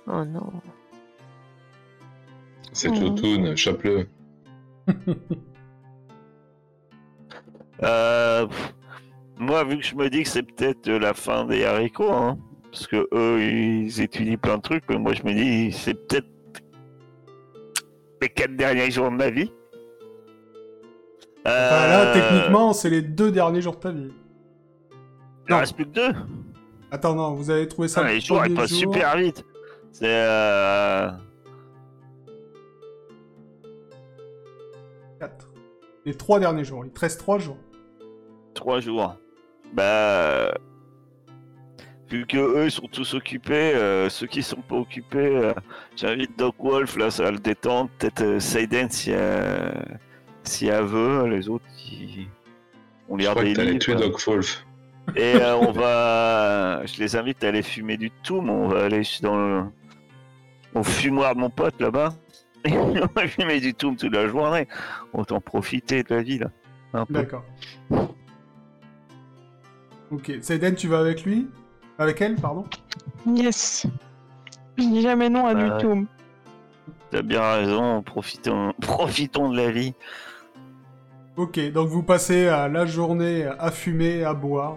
Oh non. C'est Mhm. Toutoun, chope-le. Euh, pff, moi, vu que je me dis que c'est peut-être la fin des haricots, hein, parce que eux, ils étudient plein de trucs, mais moi, je me dis, c'est peut-être les quatre derniers jours de ma vie. Enfin, là, Euh, techniquement, c'est les deux derniers jours de ta vie. Il en reste plus que deux. Attends, non, vous avez trouvé ça le les jours, ils passent jour. super vite. C'est euh... Quatre. Les trois derniers jours. Il te reste trois jours. trois jours. Bah, vu que eux sont tous occupés, euh, ceux qui sont pas occupés, euh, j'invite Doc Wolf là, ça va le détendre. Peut-être euh, Seiden si elle, si elle veut. Les autres, ils... on Je lire crois des que t'allais livres. tuer Doc Wolf. Et euh, on va. Je les invite à aller fumer du toum. On va aller dans le. Au fumoir de mon pote là-bas. Et on va fumer du toum toute la journée. Autant profiter de la vie là. D'accord. Ok. Seiden, tu vas avec lui? Avec elle, pardon? Yes. Je dis jamais non à Bah, du tout. T'as bien raison. Profitons, profitons de la vie. Ok, donc vous passez la journée à fumer, à boire.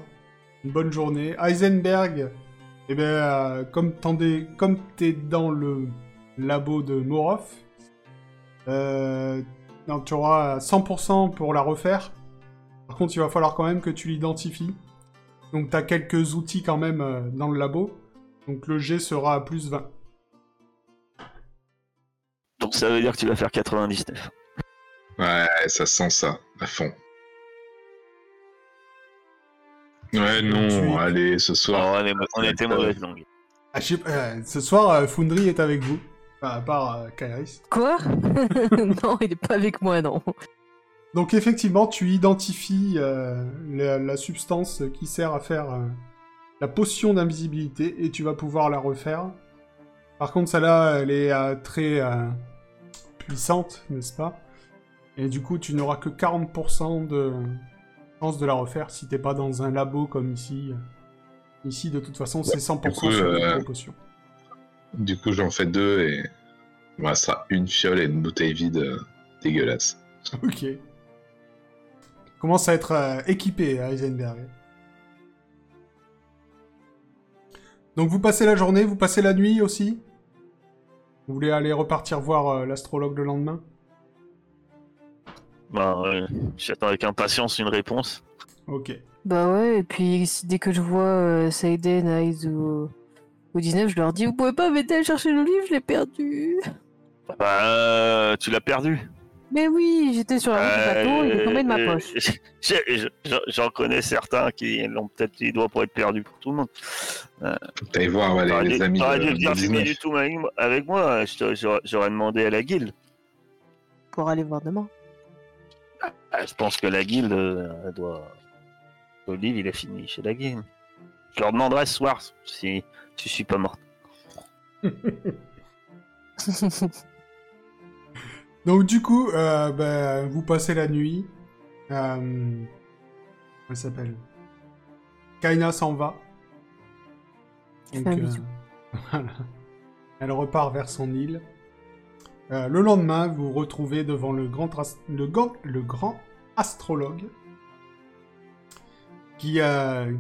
Une bonne journée. Heisenberg, eh bien, euh, comme t'es dans le labo de Morov, euh, tu auras 100% pour la refaire. Par contre, il va falloir quand même que tu l'identifies. Donc t'as quelques outils quand même euh, dans le labo. Donc le G sera à plus 20. Donc ça veut dire que tu vas faire 99. Ouais, ça sent ça, à fond. Ouais, non, Tu- allez, ce soir. Alors, on, était mauvaise langue. Ah, je sais pas, euh, ce soir, euh, Foundry est avec vous. Enfin, à part euh, Kairis. Quoi? Non, il est pas avec moi, non. Donc effectivement, tu identifies euh, la, la substance qui sert à faire euh, la potion d'invisibilité et tu vas pouvoir la refaire. Par contre, celle-là, elle est euh, très puissante, n'est-ce pas? Et du coup, tu n'auras que 40% de chance de la refaire si t'es pas dans un labo comme ici. Ici, de toute façon, c'est 100% du coup, sur les potions. Du coup, j'en fais deux et. Moi, ça sera une fiole et une bouteille vide dégueulasse. Ok. Commence à être euh, équipé à Heisenberg. Donc vous passez la journée, vous passez la nuit aussi? Vous voulez aller repartir voir euh, l'astrologue le lendemain? Bah, ouais, J'attends avec impatience une réponse. Ok. Bah ouais, et puis si- dès que je vois euh, Saiden, Eyes ou, ou 19, je leur dis Vous pouvez pas m'aider à chercher le livre, je l'ai perdu. Bah, euh, tu l'as perdu. Mais oui, j'étais sur la route du bateau, il est tombé de ma Euh, poche. J'en connais certains qui l'ont peut-être les doigts pour être perdus pour tout le monde. T'allais voir ouais, les, les amis t'aurais dû fumer 19. du tout avec moi- te- J'aurais demandé à la guilde. Pour aller voir demain. Ah, Je pense que la guilde euh, elle doit. Le livre, il a fini chez la guilde. Je leur demanderai ce soir si, si je suis pas mort. Donc du coup, euh, ben, vous passez la nuit. Euh, elle s'appelle? Kaina s'en va. Euh, voilà. Elle repart vers son île. Euh, le lendemain, vous vous retrouvez devant le grand, le, le grand astrologue qui,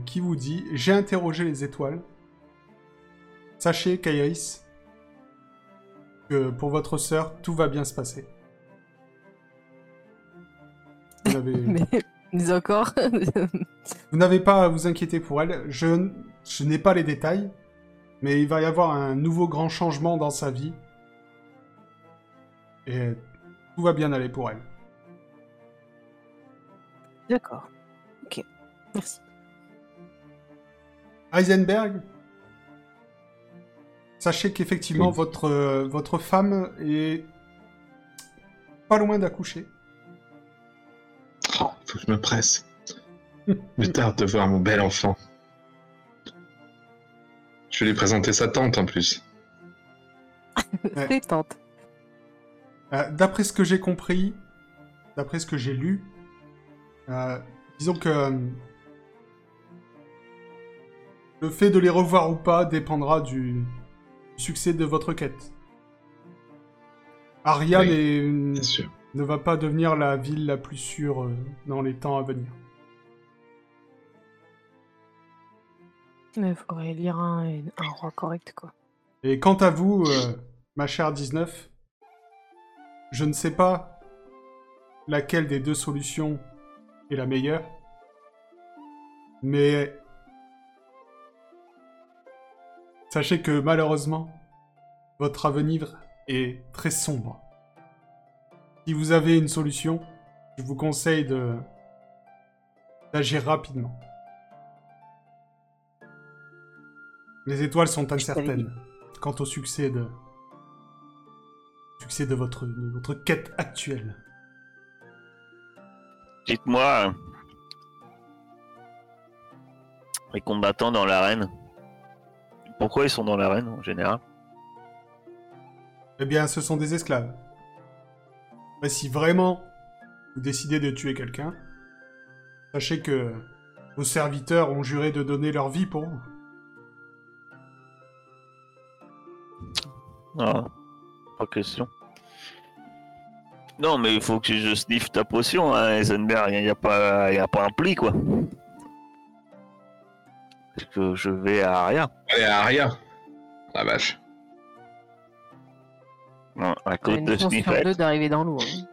qui vous dit J'ai interrogé les étoiles. Sachez, Kairis, que pour votre sœur, tout va bien se passer. Vous n'avez- Mais, mais encore. vous n'avez pas à vous inquiéter pour elle. Je, je n'ai pas les détails, mais il va y avoir un nouveau grand changement dans sa vie. Et tout va bien aller pour elle. D'accord. Ok. Merci. Heisenberg, sachez qu'effectivement, Oui. votre, euh, votre femme est pas loin d'accoucher. Faut que je me presse. Je tarde de voir mon bel enfant. Je vais lui présenter sa tante en plus. Euh, d'après ce que j'ai compris, d'après ce que j'ai lu, euh, disons que euh, le fait de les revoir ou pas dépendra du succès de votre quête. Aria Oui, sûr. Ne va pas devenir la ville la plus sûre euh, dans les temps à venir. Il faudrait lire un, un roi correct, quoi. Et quant à vous, euh, ma chère 19, je ne sais pas laquelle des deux solutions est la meilleure, mais sachez que malheureusement, votre avenir est très sombre. Si vous avez une solution, je vous conseille de d'agir rapidement. Les étoiles sont incertaines quant au succès de succès de votre de votre quête actuelle. Dites-moi. Les combattants dans l'arène. Pourquoi ils sont dans l'arène en général? Eh bien, ce sont des esclaves. Si vraiment vous décidez de tuer quelqu'un, sachez que vos serviteurs ont juré de donner leur vie pour vous. Ah, pas question. Non, mais il faut que je sniffe ta potion, hein, Eisenberg. Il n'y a, pas- y a pas un pli, quoi. Parce que je vais à Aria. Allez, Aria. La vache. Non, à cause une de chance sur Sniffet. deux d'arriver dans l'eau. hein.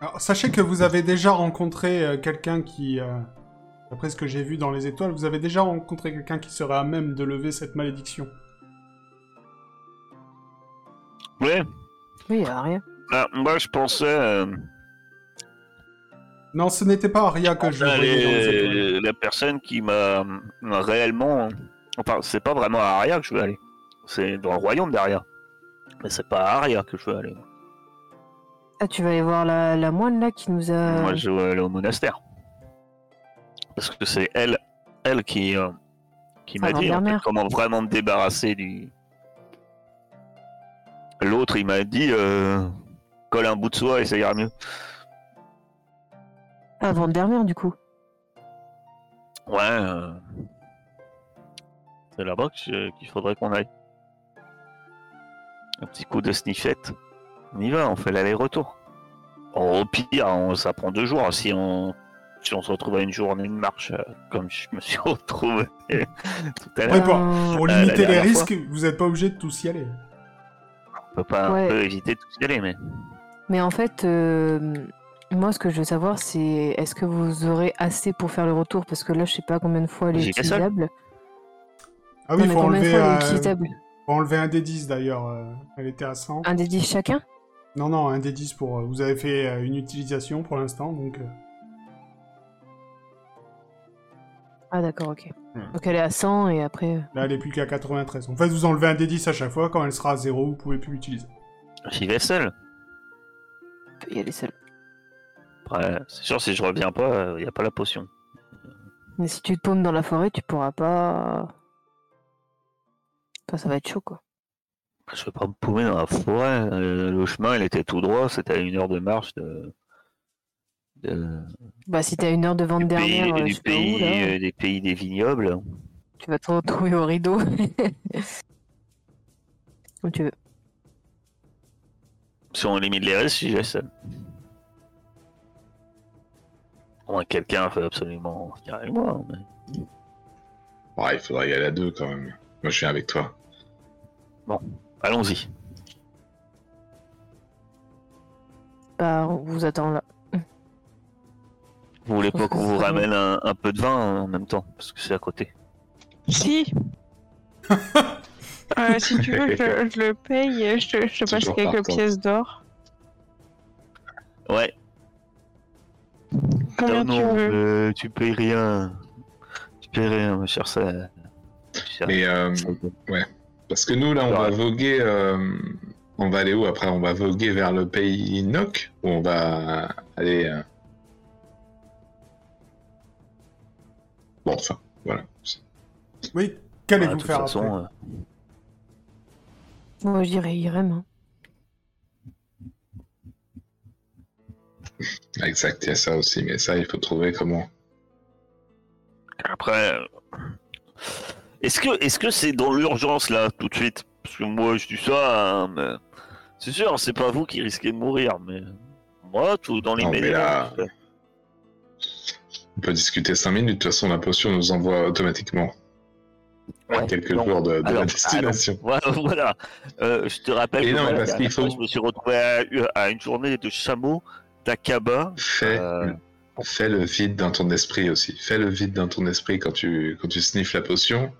Alors, sachez que vous avez déjà rencontré euh, quelqu'un qui, euh, d'après ce que j'ai vu dans les étoiles, vous avez déjà rencontré quelqu'un qui serait à même de lever cette malédiction. Oui, y a rien. Bah, moi, je pensais. euh, Non, ce n'était pas Aria que je Ah, voyais dans les les- étoiles. la personne qui m'a m'a réellement. Enfin, c'est pas vraiment à Aria que je veux aller. C'est dans le royaume d'Aria. Mais c'est pas à Aria que je veux aller. Ah, tu vas aller voir la, la moine là qui nous a. Moi, je veux aller au monastère. Parce que c'est elle, elle qui, euh, qui m'a dit en fait, Vandermeer. comment vraiment me débarrasser du. L'autre, il m'a dit euh, colle un bout de soie et ça ira mieux. Ah, Vandermeer du coup. Ouais. euh, C'est là-bas qu'il faudrait qu'on aille. Un petit coup de sniffette. On y va, on fait l'aller-retour. Au pire, on- ça prend deux jours. Si on, si on se retrouve à une journée de marche, euh, comme je me suis retrouvé tout à l'heure, Ouais, pour, Euh, pour Euh, limiter les risques, vous n'êtes pas obligé de tous y aller. on peut pas Ouais. un peu éviter de tout y aller, mais. Mais en fait, euh, moi, ce que je veux savoir, c'est est-ce que vous aurez assez pour faire le retour? Parce que là, je sais pas combien de fois elle est utilisable. Ah oui, Non, il mais faut combien de enlever, fois elle est euh, faut enlever un des 10 d'ailleurs. euh, elle était à 100. Un des 10 chacun? Non, non, un des 10 pour. euh, vous avez fait euh, une utilisation pour l'instant, donc. euh, Ah, d'accord, ok. Hmm. Donc elle est à 100 et après. Là, elle est plus qu'à 93. En fait, vous enlevez un des 10 à chaque fois. Quand elle sera à 0, vous pouvez plus l'utiliser. J'y vais seul. on peut y aller seul. Après, c'est sûr, si je reviens pas, il n'y a pas la potion. Mais si tu te paumes dans la forêt, tu pourras pas. Enfin, ça va être chaud, quoi. Je vais pas me paumer dans la forêt. euh, le chemin, il était tout droit. C'était à une heure de marche de. de- Bah, si t'as une heure de vente dernière, euh, je du où, pays, là, euh, des pays des vignobles. tu vas te retrouver au rideau. Comme tu veux. Si on limite les vais seul. Au moins, quelqu'un fait absolument avec moi. mais- Ouais, il faudrait y aller à deux quand même. Moi, je viens avec toi. Allons-y. Bah, on vous attend là. Vous voulez pas que qu'on vous ramène un, un peu de vin en même temps Parce que c'est à côté. Si. Euh, si tu veux, je, je le paye, je te, je te passe Toujours quelques partant. pièces d'or. Ouais. Combien non, tu non, veux euh, tu payes rien. Tu payes rien, ma chère Mais euh, parce que nous, là, on va voguer. euh, on va aller où après? On va voguer vers le pays Noc Ou on va aller. euh, Bon, enfin, voilà. Oui, qu'allez-vous de toute faire façon, après? Euh, Moi, je dirais Irem. hein. Exact, il y a ça aussi. Mais ça, il faut trouver comment. Après, euh, est-ce que est-ce que c'est dans l'urgence là tout de suite? Parce que moi je dis ça, hein, mais c'est sûr, c'est pas vous qui risquez de mourir, mais moi tout dans Non, là- je fais. On peut discuter 5 minutes. De toute façon, la potion nous envoie automatiquement Ouais, quelques non. jours de, de Alors, la destination. Voilà, voilà. Euh, je te rappelle Et que non, parce faut- je me suis retrouvé à, à une journée de chameau d'Akaba. Fais, Euh, fais le vide dans ton esprit aussi. Fais le vide dans ton esprit quand tu, quand tu sniffes la potion.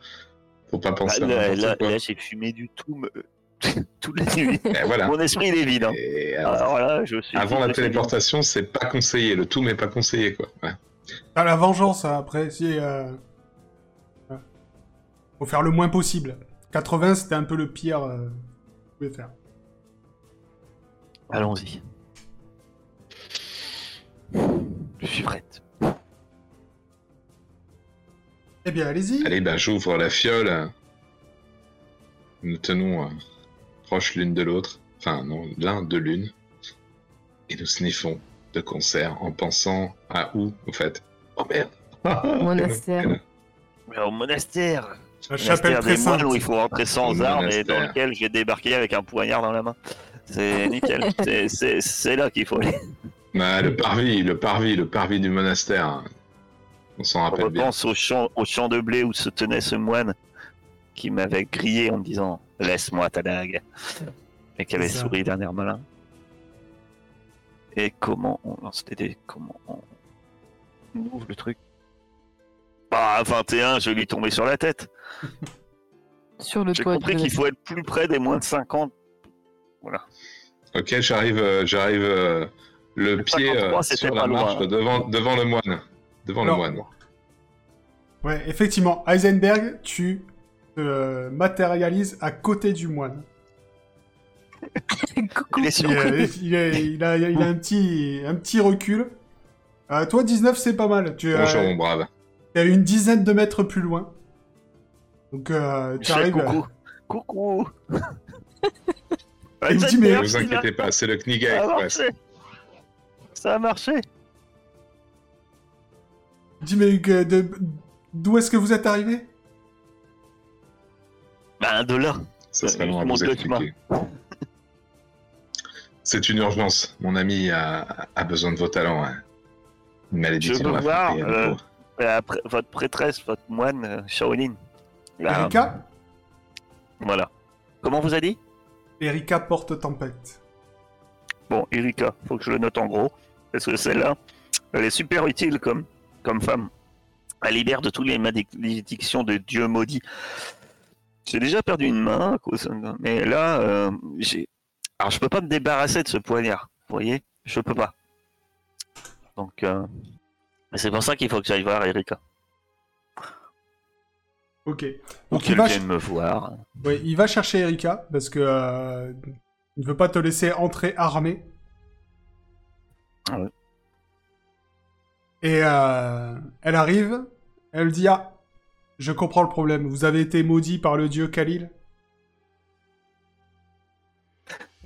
Faut pas penser à là, n'importe là, j'ai fumé du tout me... toute la nuit. Voilà. Mon esprit il est vide. hein. Et alors, Alors là, je suis avant la téléportation, c'est pas conseillé. Le tout n'est pas conseillé, quoi. Ouais. Ah, la vengeance, hein, après, si. euh. Faut faire le moins possible. 80, c'était un peu le pire euh, que vous pouvez faire. Allons-y. Je suis prête. Eh bien, allez-y. Allez, bah, j'ouvre la fiole. Nous tenons euh, proches l'une de l'autre. Enfin, non, l'un de l'une. Et nous sniffons de concert en pensant à où, au fait? Oh merde Monastère. Mais au monastère La chapelle Monastère très des moines où il faut rentrer sans Au armes et dans lequel j'ai débarqué avec un poignard dans la main. C'est nickel. C'est là qu'il faut aller. Bah, le parvis, le parvis, le parvis du monastère. hein. On s'en rappelle bien. repense au champ, au champ de blé où se tenait ce moine qui m'avait grillé en me disant Laisse-moi ta dague. Et qui avait ça. souri d'un air malin. Et comment on lance les dés Comment on on ouvre le truc? Bah, 21, je lui tombé sur la tête. Sur le J'ai toit. compris qu'il faut être plus près des moins de 50. Voilà. Ok, j'arrive, euh, j'arrive euh, le Le pied 53, euh, sur la loin. marche devant, devant le moine. Devant Alors, le moine. Ouais, effectivement, Heisenberg, tu te matérialises à côté du moine. Coucou. Il est Il, surpris. est- il est- il a, il a un, petit, un petit recul. Euh, toi, 19, c'est pas mal. Tu Bonjour, as, mon brave. tu une dizaine de mètres plus loin. Donc, euh, tu arrives. coucou. Coucou. Il me dit, mais- Ne vous inquiétez pas, c'est le Kniga Ça a marché. Dis, mais de- d'où est-ce que vous êtes arrivé? Ben, de là. Ça serait Euh, long à vous expliquer. C'est une urgence. Mon ami a, a besoin de vos talents. hein. Une Je malédiction veux voir, euh, Euh, votre prêtresse, votre moine, euh, Shaolin. Là, Erika? Voilà. Comment vous a dit? Erika porte tempête. Bon, Erika, faut que je le note en gros. Parce que celle-là, elle est super utile comme, comme femme. Elle libère de toutes les malédictions de Dieu maudit. J'ai déjà perdu une main à cause de- Mais là, euh, j'ai. Alors, je peux pas me débarrasser de ce poignard. Vous voyez? Je peux pas. Donc, euh, c'est pour ça qu'il faut que j'aille voir Erika. Ok. Donc il va, me voir. ouais, il va chercher Erika parce que euh, il veut pas te laisser entrer armé. Ah ouais. Et euh, elle arrive, elle dit ah, je comprends le problème. Vous avez été maudit par le dieu Khalil.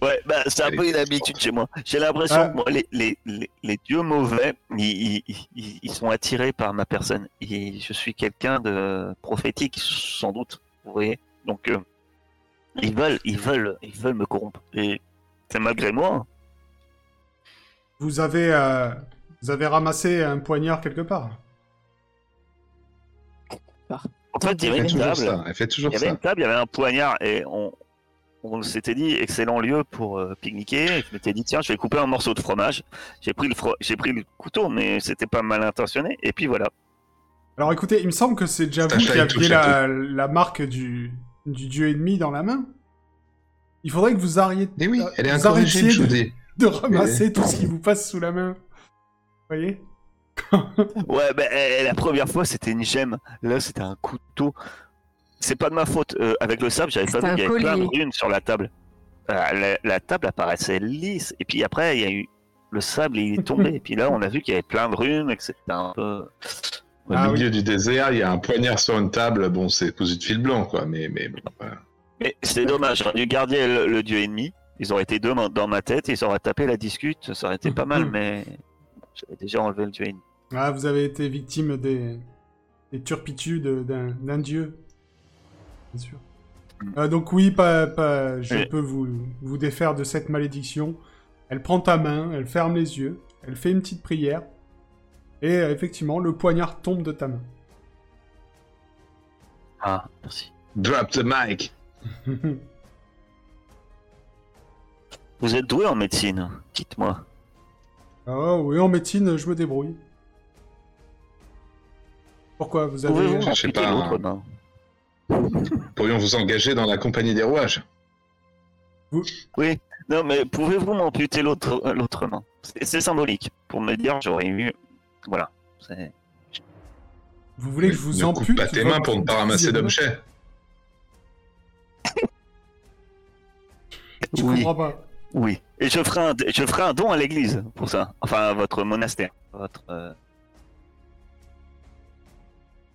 Ouais, bah, c'est un peu une habitude chez moi. J'ai l'impression Ah. que moi, les, les, les, les dieux mauvais, ils, ils, ils- ils sont attirés par ma personne. Et je suis quelqu'un de prophétique, sans doute. Vous voyez Donc, euh, ils veulent, ils veulent, ils veulent me corrompre. Et c'est malgré moi. Vous avez euh, vous avez ramassé un poignard quelque part. En fait, il y avait une table. ça. Elle fait Il y avait une table, il y avait un poignard et on, on s'était dit excellent lieu pour euh, pique-niquer. Je m'étais dit tiens, je vais couper un morceau de fromage. J'ai pris le fro- j'ai pris le couteau, mais c'était pas mal intentionné. Et puis voilà. Alors écoutez, il me semble que c'est déjà vous qui aviez la, la marque du, du dieu ennemi dans la main. Il faudrait que vous arrêtiez, Mais oui, elle est incorrigible, je vous dis. De ramasser tout ce qui vous passe sous la main. Vous voyez Ouais, ben eh, la première fois c'était une gemme. Là c'était un couteau. C'est pas de ma faute. Euh, avec le sable, j'avais pas vu qu'il y avait plein de runes sur la table. Euh, la, la table apparaissait lisse. Et puis après, il y a eu le sable, il est tombé. et puis là, on a vu qu'il y avait plein de runes et que c'était un peu. Au Ah milieu du désert, il y a un poignard sur une table. Bon, c'est cousu de fil blanc, quoi. Mais, mais bon, voilà. Mais c'est dommage, j'aurais dû garder le, le dieu ennemi. Ils auraient été deux dans- ma tête, ils auraient tapé la discute, ça aurait été pas mal, Mhm. mais j'avais déjà enlevé le ennemi. ah, Vous avez été victime des, des turpitudes d'un d'un dieu. Bien sûr. Euh, donc oui, pas, pas, je Oui. peux vous, vous défaire de cette malédiction. Elle prend ta main, elle ferme les yeux, elle fait une petite prière. Et euh, effectivement, le poignard tombe de ta main. Ah, merci. Drop the mic. Vous êtes doué en médecine, dites-moi. Ah oui, en médecine, je me débrouille. Pourquoi Vous avez... Pouvez-vous je sais m'amputer pas, l'autre main? Pourrions vous engager dans la compagnie des rouages Oui, non, mais pouvez-vous m'amputer l'autre euh, l'autre main? C'est c'est symbolique, pour me dire j'aurais eu... Voilà. C'est- Vous voulez que je vous ne ampute coupe pas tes mains pour ne pas ramasser d'objets. Je Oui. comprends pas. Oui, et je ferai un, je ferai un don à l'église pour ça. Enfin, à votre monastère. Votre, euh,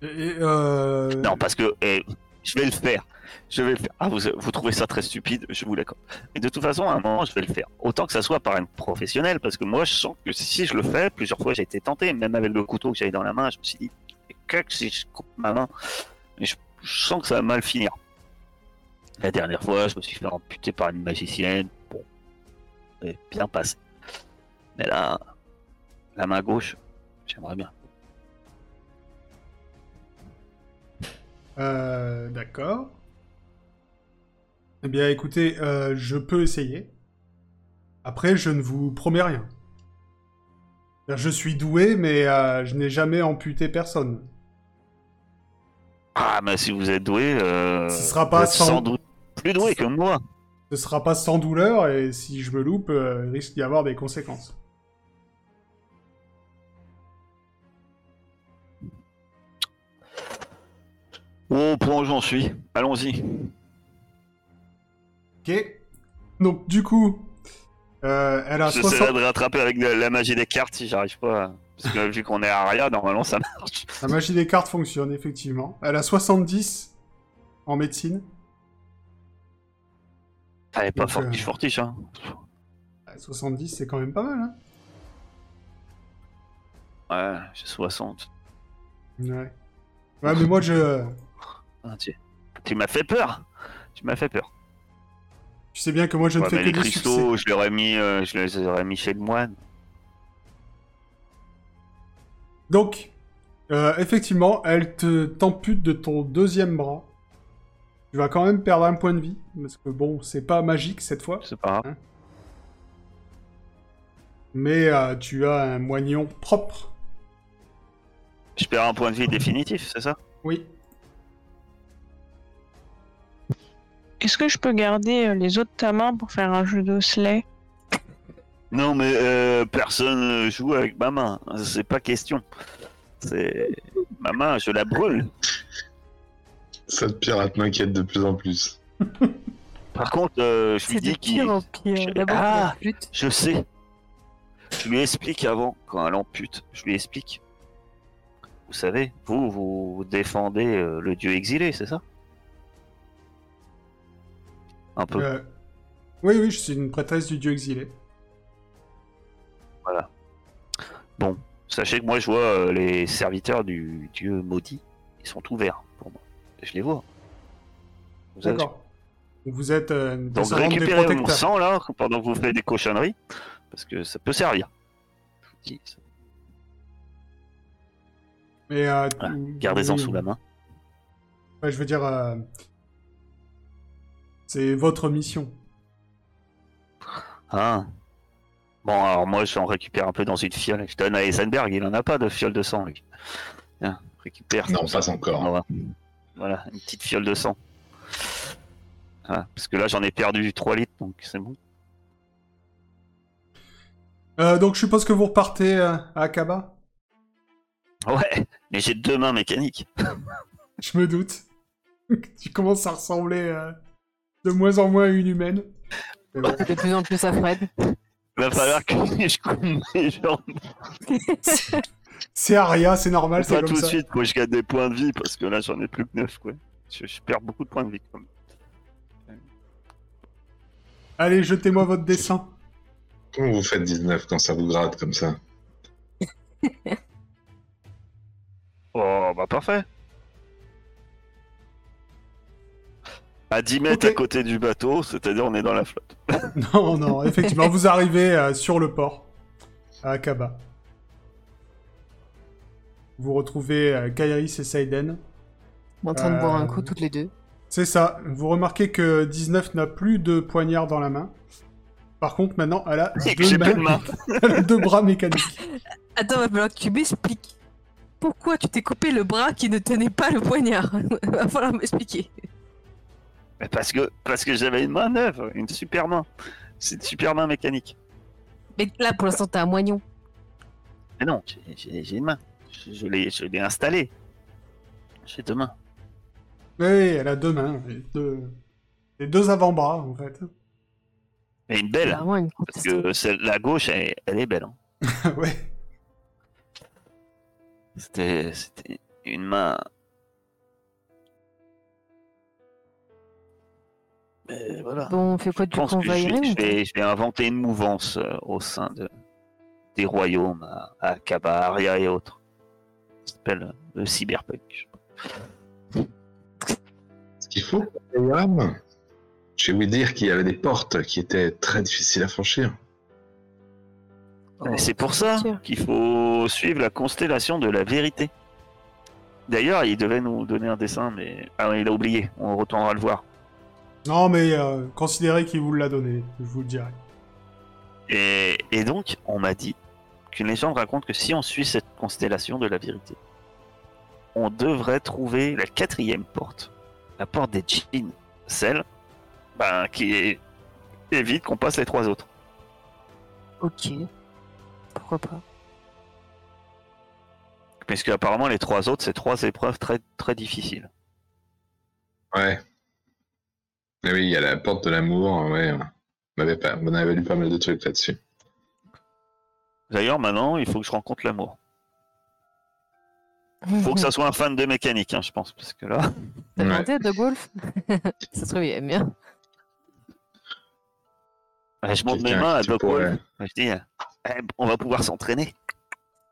Et, euh, Non, parce que eh, je vais le faire. Je vais le faire. Ah, vous, vous trouvez ça très stupide, je vous l'accorde. Mais de toute façon, à un moment, je vais le faire. Autant que ça soit par un professionnel, parce que moi, je sens que si je le fais, plusieurs fois, j'ai été tenté, même avec le couteau que j'avais dans la main, je me suis dit, que si je coupe ma main, mais je, je sens que ça va mal finir. La dernière fois, je me suis fait amputer par une magicienne. C'est bien passé. Mais là, la main gauche, j'aimerais bien. Euh, D'accord. Eh bien, écoutez, euh, je peux essayer. Après, je ne vous promets rien. Je suis doué, mais euh, je n'ai jamais amputé personne. Ah, mais si vous êtes doué, euh, Ce sera vous pas êtes sans- sans doute plus doué que moi. Ce sera pas sans douleur, et si je me loupe, euh, il risque d'y avoir des conséquences. Au point où j'en suis. Allons-y. Ok. Donc, du coup, euh, elle a J'essaierai 60... de rattraper avec de la magie des cartes si j'arrive pas. Parce que vu qu'on est à Aria, normalement ça marche. La magie des cartes fonctionne, effectivement. Elle a 70 en médecine. Elle est pas Donc, fortiche euh, fortiche, hein. Euh, 70, c'est quand même pas mal, hein Ouais, j'ai 60. Ouais. Ouais, mais moi, je... Ah, tu tu m'as fait peur. Tu m'as fait peur. Tu sais bien que moi, je ne Ouais, fais mais que les des succès. cristaux, je les aurais mis, euh, je les aurais mis chez le moine. Donc, euh, effectivement, elle te t'ampute de ton deuxième bras. Tu vas quand même perdre un point de vie, parce que bon, c'est pas magique cette fois, C'est pas grave. mais euh, tu as un moignon propre. Je perds un point de vie définitif, c'est ça? Oui. Est-ce que je peux garder euh, les autres de ta main pour faire un jeu d'osselet Non, mais euh, personne joue avec ma main. C'est pas question. C'est ma main, je la brûle. Cette pirate m'inquiète de plus en plus. Par contre, euh, je lui dis qu'il. pire en pire. je- D'abord, Ah. Je sais. Je lui explique avant, quand elle ampute, je lui explique. Vous savez, vous, vous défendez euh, le dieu exilé, c'est ça? Un peu. Euh, Oui, oui, je suis une prêtresse du dieu exilé. Sachez que moi, je vois euh, les serviteurs du dieu maudit, ils sont ouverts. Je les vois. D'accord. Vous êtes euh, Donc descendante des récupérez mon sang là, pendant que vous faites des cochonneries, parce que ça peut servir. Mais, euh, Voilà, tu- Gardez-en oui, sous la main. Ouais, je veux dire, euh, c'est votre mission. Ah. Bon, alors moi, j'en récupère un peu dans une fiole. Je donne à Eisenberg, il en a pas de fiole de sang, lui. Tiens, récupère. Non, pas encore. Voilà. Voilà, une petite fiole de sang. Parce que là, j'en ai perdu 3 litres, donc c'est bon. Euh, donc je suppose que vous repartez euh, à Akaba? Ouais, mais j'ai deux mains mécaniques. Je me doute. tu commences à ressembler euh, de moins en moins à une humaine. Bon. De plus en plus à Fred. Il va falloir que je coupe mes jambes. C'est Aria, c'est normal, c'est Pas comme tout de suite, quoi, je gagne des points de vie, parce que là, j'en ai plus que 9, quoi. Je, je perds beaucoup de points de vie, quand même. Allez, jetez-moi votre dessin. Comment vous faites 19 quand ça vous gratte comme ça Oh, bah parfait. À 10 mètres à côté du bateau, c'est-à-dire on est dans la flotte. Non, non, effectivement, vous arrivez euh, sur le port, à Akaba. Vous retrouvez euh, Kairis et Seiden. En train de boire un Euh, coup toutes les deux. C'est ça. Vous remarquez que 19 n'a plus de poignard dans la main. Par contre, maintenant, elle a deux, j'ai plus de mains- main. elle a deux bras mécaniques. Attends, va falloir que tu m'expliques. Pourquoi tu t'es coupé le bras qui ne tenait pas le poignard Va falloir m'expliquer. Mais parce que, parce que j'avais une main neuve, une super main. C'est une super main mécanique. Mais là, pour l'instant, t'as un moignon. Mais non, j'ai une main. Je, je l'ai je l'ai installée. J'ai deux mains. Oui, elle a deux mains. Et deux, et deux avant-bras, en fait. Et une belle. Une Parce que celle, la gauche, elle, elle est belle. hein. ouais. C'était c'était une main. Mais voilà. Bon, on fait quoi Je du va je je vais- je vais inventer une mouvance euh, au sein de, des royaumes à, à Kabaharia et autres. S'appelle euh, le cyberpunk. Ce qu'il faut, vais vous dire qu'il y avait des portes qui étaient très difficiles à franchir. Et c'est pour ça qu'il faut suivre la constellation de la vérité. D'ailleurs, il devait nous donner un dessin, mais ah, il a oublié. On retournera le voir. Non, mais euh, considérez qu'il vous l'a donné, je vous le dirai. Et, et donc, on m'a dit qu'une légende raconte que si on suit cette constellation de la vérité, on devrait trouver la quatrième porte, la porte des djinns, celle ben, qui est- évite qu'on passe les trois autres. Ok. Pourquoi pas Parce qu'apparemment, les trois autres, c'est trois épreuves très, très difficiles. Ouais. Mais oui, il y a la porte de l'amour, ouais. On avait, pas, on avait lu pas mal de trucs là-dessus. D'ailleurs, maintenant, il faut que je rencontre l'amour. Il faut que ça soit un fan de mécanique, hein, je pense, parce que là. T'as Ouais. de golf Ça se trouve, il aime bien. Ouais, je monte mes mains à Doc Wolf. Je dis, eh, on va pouvoir s'entraîner.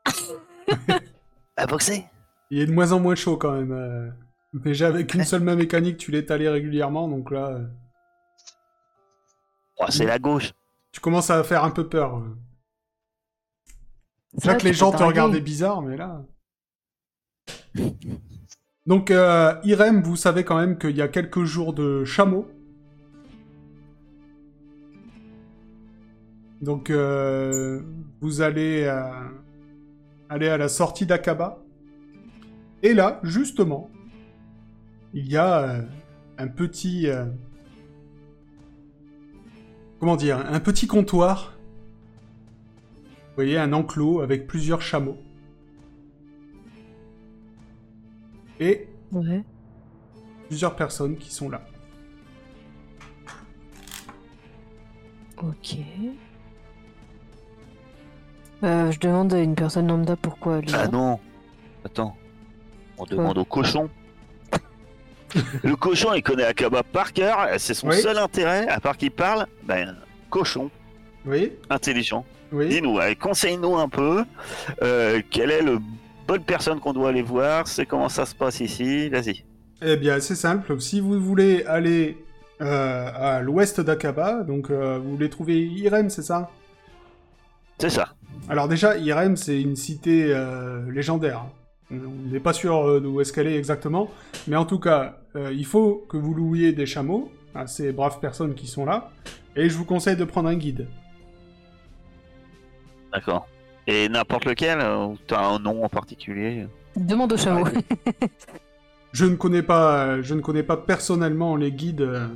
à boxer. Il est de moins en moins chaud quand même. euh. Déjà avec une seule main mécanique, tu l'étalais régulièrement, donc là, euh, Oh, c'est la gauche. tu commences à faire un peu peur. euh. Ça, Déjà que les gens te regardaient bizarre, mais là. Donc, euh, Irem, vous savez quand même qu'il y a quelques jours de chameau. Donc, euh, vous allez euh, aller à la sortie d'Akaba. Et là, justement, il y a un petit. comment dire Un petit comptoir. Vous voyez un enclos avec plusieurs chameaux. Et Ouais. plusieurs personnes qui sont là. Ok. Euh, je demande à une personne lambda pourquoi elle est Ah non. Attends. On demande au cochon. Le cochon, il connaît Akaba par cœur. C'est son Oui. seul intérêt, à part qu'il parle. Ben, cochon, Oui, intelligent. Oui. Dis-nous, conseille-nous un peu. euh, quelle est le bonne personne qu'on doit aller voir C'est comment ça se passe ici Vas-y. Eh bien, c'est simple. Si vous voulez aller euh, à l'ouest d'Akaba, donc euh, vous voulez trouver Irem, c'est ça? C'est ça. Alors déjà, Irem, c'est une cité légendaire. On n'est pas sûr d'où est-ce qu'elle est exactement, mais en tout cas, il faut que vous louiez des chameaux à ces braves personnes qui sont là, et je vous conseille de prendre un guide. D'accord. Et n'importe lequel euh, Ou t'as un nom en particulier? Demande au chameau. Je ne connais pas, je ne connais pas personnellement les guides euh,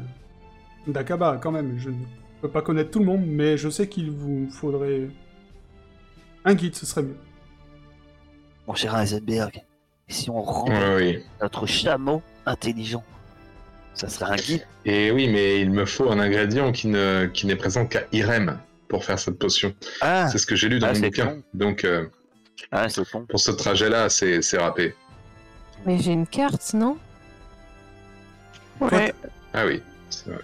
d'Akaba quand même. Je ne peux pas connaître tout le monde, mais je sais qu'il vous faudrait un guide, ce serait mieux. Mon cher Heisenberg, et si on rend oui. notre chameau intelligent Ça serait un guide Et oui, mais il me faut un ingrédient qui ne qui n'est présent qu'à Irem pour faire cette potion. Ah, C'est ce que j'ai lu dans Ah, mon bouquin. con. Donc, euh, ah con. pour ce trajet-là, c'est c'est râpé. Mais j'ai une carte, non? Ouais. Ah oui, c'est vrai.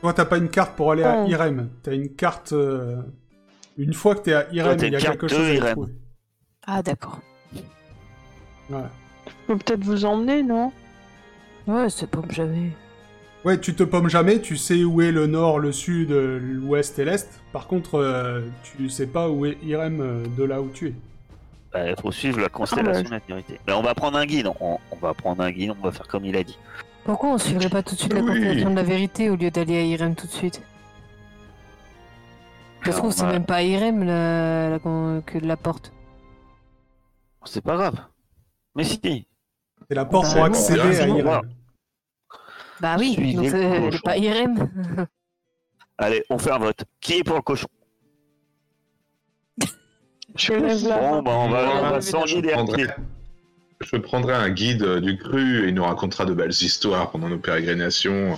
Toi, t'as pas une carte pour aller à. Irem. T'as une carte. euh, Une fois que t'es à Irem, il y a quelque chose à trouver. Ah, d'accord. Peux peut-être vous emmener, non? Ouais, c'est pas jamais. Ouais, tu te pommes jamais, tu sais où est le nord, le sud, l'ouest et l'est. Par contre, euh, tu sais pas où est Irem euh, de là où tu es. Bah, Il faut suivre la constellation Ah, de la vérité. Mais on va prendre un guide. On, on va prendre un guide. On va faire comme il a dit. Pourquoi on suivrait pas tout de suite la Oui. constellation de la vérité au lieu d'aller à Irem tout de suite? Se trouve, c'est bah, même pas à Irem la... la que la porte. C'est pas grave. Mais si. C'est la porte Bah, pour non, accéder à Irem. Bah oui, donc elle pas Irem. Allez, on fait un vote. Qui est pour le cochon? Je lève la Bon, main. bah, on va, on prendrai, je prendrai un guide du cru et il nous racontera de belles histoires pendant nos pérégrinations.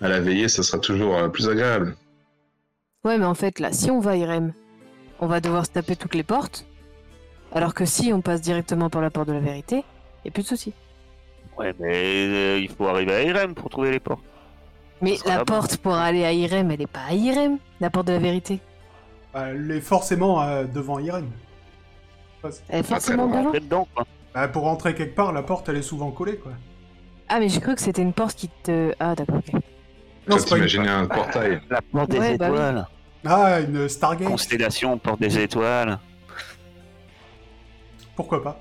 À la veillée, ça sera toujours euh, plus agréable. Ouais, mais en fait, là, si on va à Irem, on va devoir se taper toutes les portes. Alors que si on passe directement par la porte de la vérité, y a plus de soucis. Ouais, mais euh, il faut arriver à Irem pour trouver les portes. Mais la porte pour aller à Irem, elle est pas à Irem, la porte de la vérité. Bah, Elle est forcément euh, devant Irène. Elle est forcément loin. devant. Dedans, quoi. Bah, pour rentrer quelque part, la porte, elle est souvent collée, quoi. Ah, mais j'ai cru que c'était une porte qui te. Ah, d'accord, ok. Non, c'est pas un portail. La porte des Ouais, bah oui. étoiles. Ah, une Stargate. Constellation, porte des étoiles. Pourquoi pas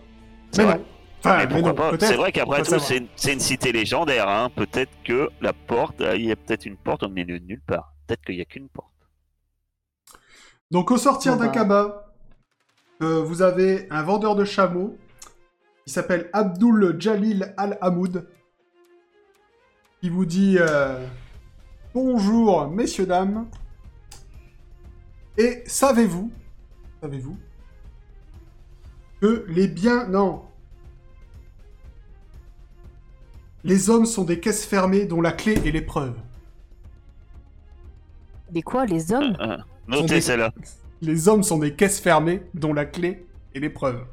C'est Mais vrai. non. Enfin, Mais mais pourquoi non, pas peut-être. C'est vrai qu'après tout, c'est une, cité légendaire. Hein. Peut-être que la porte, euh, il y a peut-être une porte au milieu de nulle part. Peut-être qu'il n'y a qu'une porte. Donc au sortir Bon, bah. d'Aqaba, euh, vous avez un vendeur de chameaux qui s'appelle Abdul Jalil Al-Hamoud qui vous dit euh, Bonjour messieurs, dames. Et savez-vous, savez-vous, que les biens... Non. Les hommes sont des caisses fermées dont la clé est l'épreuve. Les quoi, les hommes Euh, Sont notez des- celle-là. Les hommes sont des caisses fermées dont la clé est l'épreuve.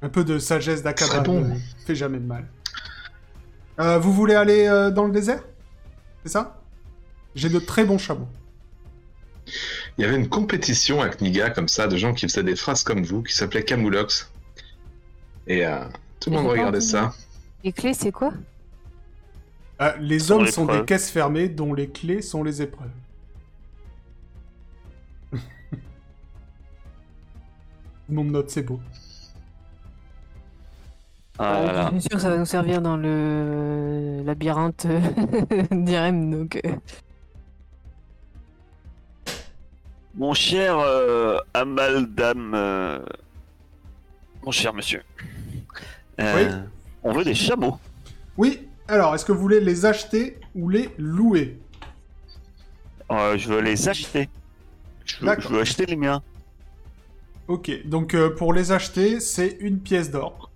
Un peu de sagesse d'Akaba bon. ne fait jamais de mal. Euh, vous voulez aller euh, dans le désert? C'est ça? J'ai de très bons chameaux. Il y avait une compétition à Kniga comme ça de gens qui faisaient des phrases comme vous qui s'appelait Camoulox. Et euh, tout le monde regardait ça. Les clés, c'est quoi? Euh, les Sont hommes sont des caisses fermées dont les clés sont les épreuves. Mon note, c'est beau. Ah là là. Je suis sûr que ça va nous servir dans le labyrinthe euh, d'Irem, donc. Mon cher euh, Amaldam, euh, mon cher monsieur, Euh, on veut des chameaux. Oui, alors, est-ce que vous voulez les acheter ou les louer? Euh, je veux les acheter. Je veux, D'accord. je veux acheter les miens. Ok, donc euh, pour les acheter, c'est une pièce d'or.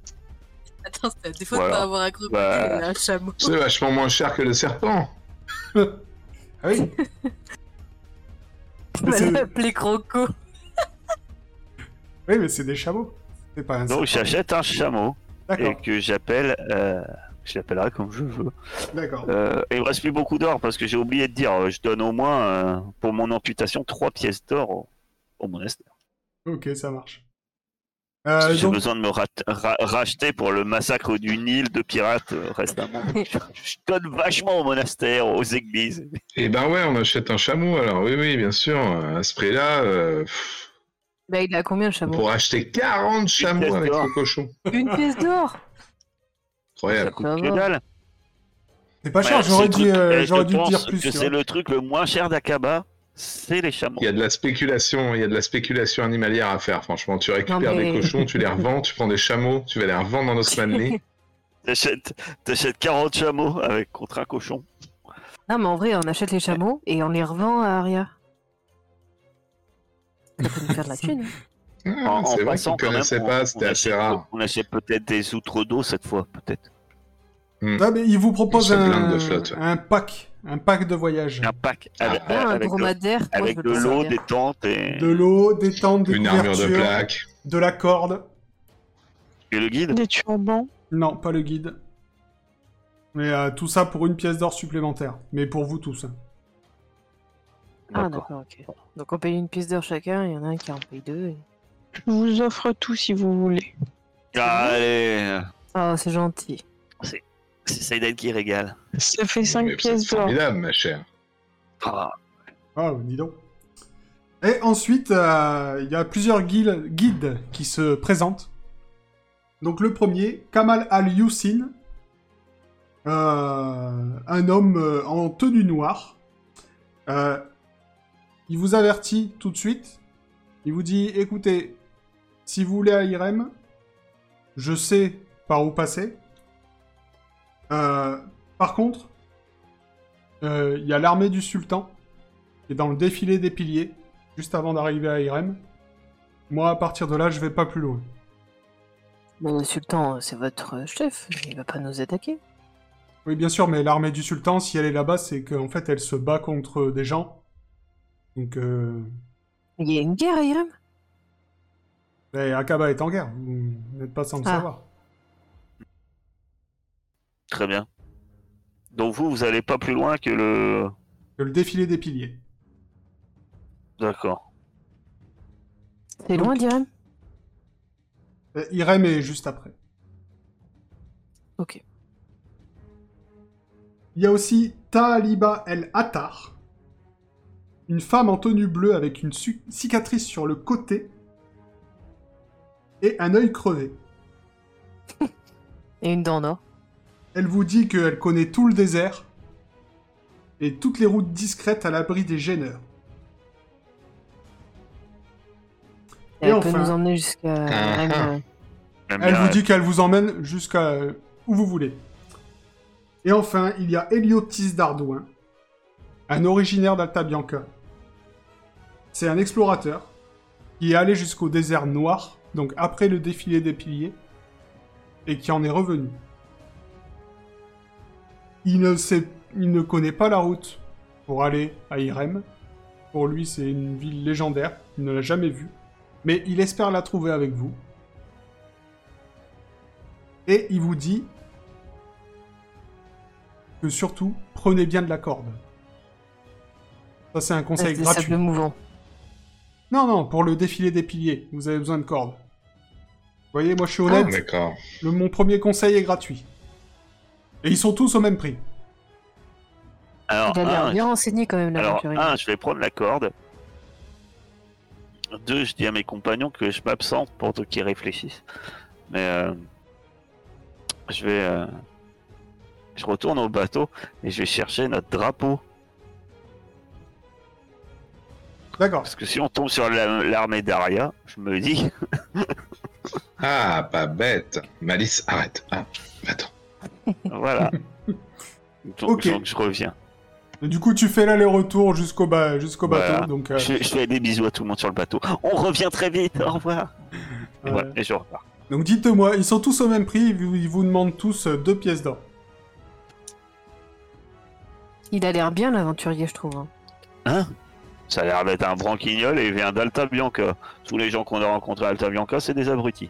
Attends, c'est à défaut Voilà. de pas avoir un crocodile Bah. et un chameau. C'est vachement moins cher que le serpent. Ah oui On Mais va c'est- l'appeler Croco. Oui, mais c'est des chameaux. C'est pas un Donc j'achète un chameau et que j'appelle. Euh, je l'appellerai comme je veux. d'accord. Euh, et il me reste plus beaucoup d'or parce que j'ai oublié de dire. euh, Je donne au moins euh, pour mon amputation trois pièces d'or au, au monastère. Ok, ça marche. Euh, J'ai donc, besoin de me ra- racheter pour le massacre du Nil de pirates euh, récemment. je, je donne vachement au monastère, aux églises. Et ben ouais, on achète un chameau alors. Oui, oui, bien sûr. À ce prix-là, euh, pff, Bah, il a combien le chameau pourra acheter 40 chameaux avec le cochon. Une pièce d'or Ça Incroyable. coûte Ça que va. dalle. c'est pas cher, Ouais, j'aurais dû, euh, j'aurais dû dire plus. c'est le truc le moins cher d'Akaba, c'est les chameaux. Il y a de la spéculation, il y a de la spéculation animalière à faire. Franchement, tu récupères mais- des cochons, tu les revends, tu prends des chameaux, tu vas les revendre dans Osmanli. T'achètes, t'achètes 40 chameaux avec contre un cochon. Non, mais en vrai, on achète les chameaux et on les revend à Aria. Ça peut nous faire de la thune. Ah, En, passant quand même, on- pas, on c'était assez achète- rare. On achète peut-être des outres d'eau cette fois, peut-être. Ah, mais il vous propose un, blindent de flotte, ouais. un pack, un pack de voyage. Un pack Ah, avec, Ah, un avec avec de l'eau, des tentes et, De l'eau, des tentes, des Une armure de plaque. de la corde. et le guide? Des turbans. Non, pas le guide. Mais euh, tout ça pour une pièce d'or supplémentaire. Mais pour vous tous. Ah, D'accord. ok. Donc on paye une pièce d'or chacun, il y en a un qui en paye deux. et- Je vous offre tout si vous voulez. Allez, Oh, c'est gentil. c'est Saïden qui régale. Ça fait 5 Mais pièces C'est d'or. formidable, ma chère. Ah, Ah, dis donc. Et ensuite, euh, il y a plusieurs guil- guides qui se présentent. Donc le premier, Kamal Al-Youssin, euh, un homme euh, en tenue noire. Euh, il vous avertit tout de suite. Il vous dit, écoutez, si vous voulez à Irem, je sais par où passer. Euh, par contre, euh, il y a l'armée du sultan qui est dans le défilé des piliers, juste avant d'arriver à Irem. Moi, à partir de là, je vais pas plus loin. Bon, le sultan, c'est votre chef, il va pas nous attaquer. Oui, bien sûr, mais l'armée du sultan, si elle est là-bas, c'est qu'en fait, elle se bat contre des gens. Donc, euh, Il y a une guerre à Irem? Mais Akaba est en guerre, vous n'êtes pas sans le Ah. savoir. Très bien. Donc vous, vous allez pas plus loin que le. Que le défilé des piliers. D'accord. C'est loin, d'Irem Euh, Irem est juste après. Ok. Il y a aussi Taaliba El Attar, une femme en tenue bleue avec une cicatrice sur le côté et un œil crevé. Et une dent en or. Elle vous dit qu'elle connaît tout le désert et toutes les routes discrètes à l'abri des gêneurs. Et Et elle peut nous emmener jusqu'à Ah, ah. Elle vous dit qu'elle vous emmène jusqu'à euh, où vous voulez. Et enfin, il y a Eliotis d'Ardouin, un originaire d'Alta Bianca. C'est un explorateur qui est allé jusqu'au désert noir, donc après le défilé des piliers, et qui en est revenu. Il ne, sait, il ne connaît pas la route pour aller à Irem. Pour lui, c'est une ville légendaire, il ne l'a jamais vue. Mais il espère la trouver avec vous. Et il vous dit que surtout, prenez bien de la corde. Ça, c'est un conseil gratuit. Non, non, pour le défilé des piliers, vous avez besoin de cordes. Vous voyez, moi je suis Ah, honnête, D'accord. le, mon premier conseil est gratuit. Et ils sont tous au même prix. Alors, Il a l'air un, bien renseigné quand même, alors l'aventurier. un, je vais prendre la corde. Deux, je dis à mes compagnons que je m'absente pour qu'ils réfléchissent. Mais euh, je vais, euh, je retourne au bateau et je vais chercher notre drapeau. D'accord. Parce que si on tombe sur la- l'armée d'Aria, je me dis, Ah, pas bête. Malice, arrête. Ah, attends. voilà. Donc, Ok. donc je reviens. Du coup, tu fais l'aller-retour jusqu'au ba- jusqu'au bateau. Voilà. Donc, euh, Je, je fais des bisous à tout le monde sur le bateau. On revient très vite. Au revoir. Et, voilà, et je repars. donc dites-moi, ils sont tous au même prix. Ils vous, demandent tous euh, deux pièces d'or. Il a l'air bien, l'aventurier, je trouve. hein? Ça a l'air d'être un branquignol et il vient d'Alta Bianca. Tous les gens qu'on a rencontrés à Alta Bianca, c'est des abrutis.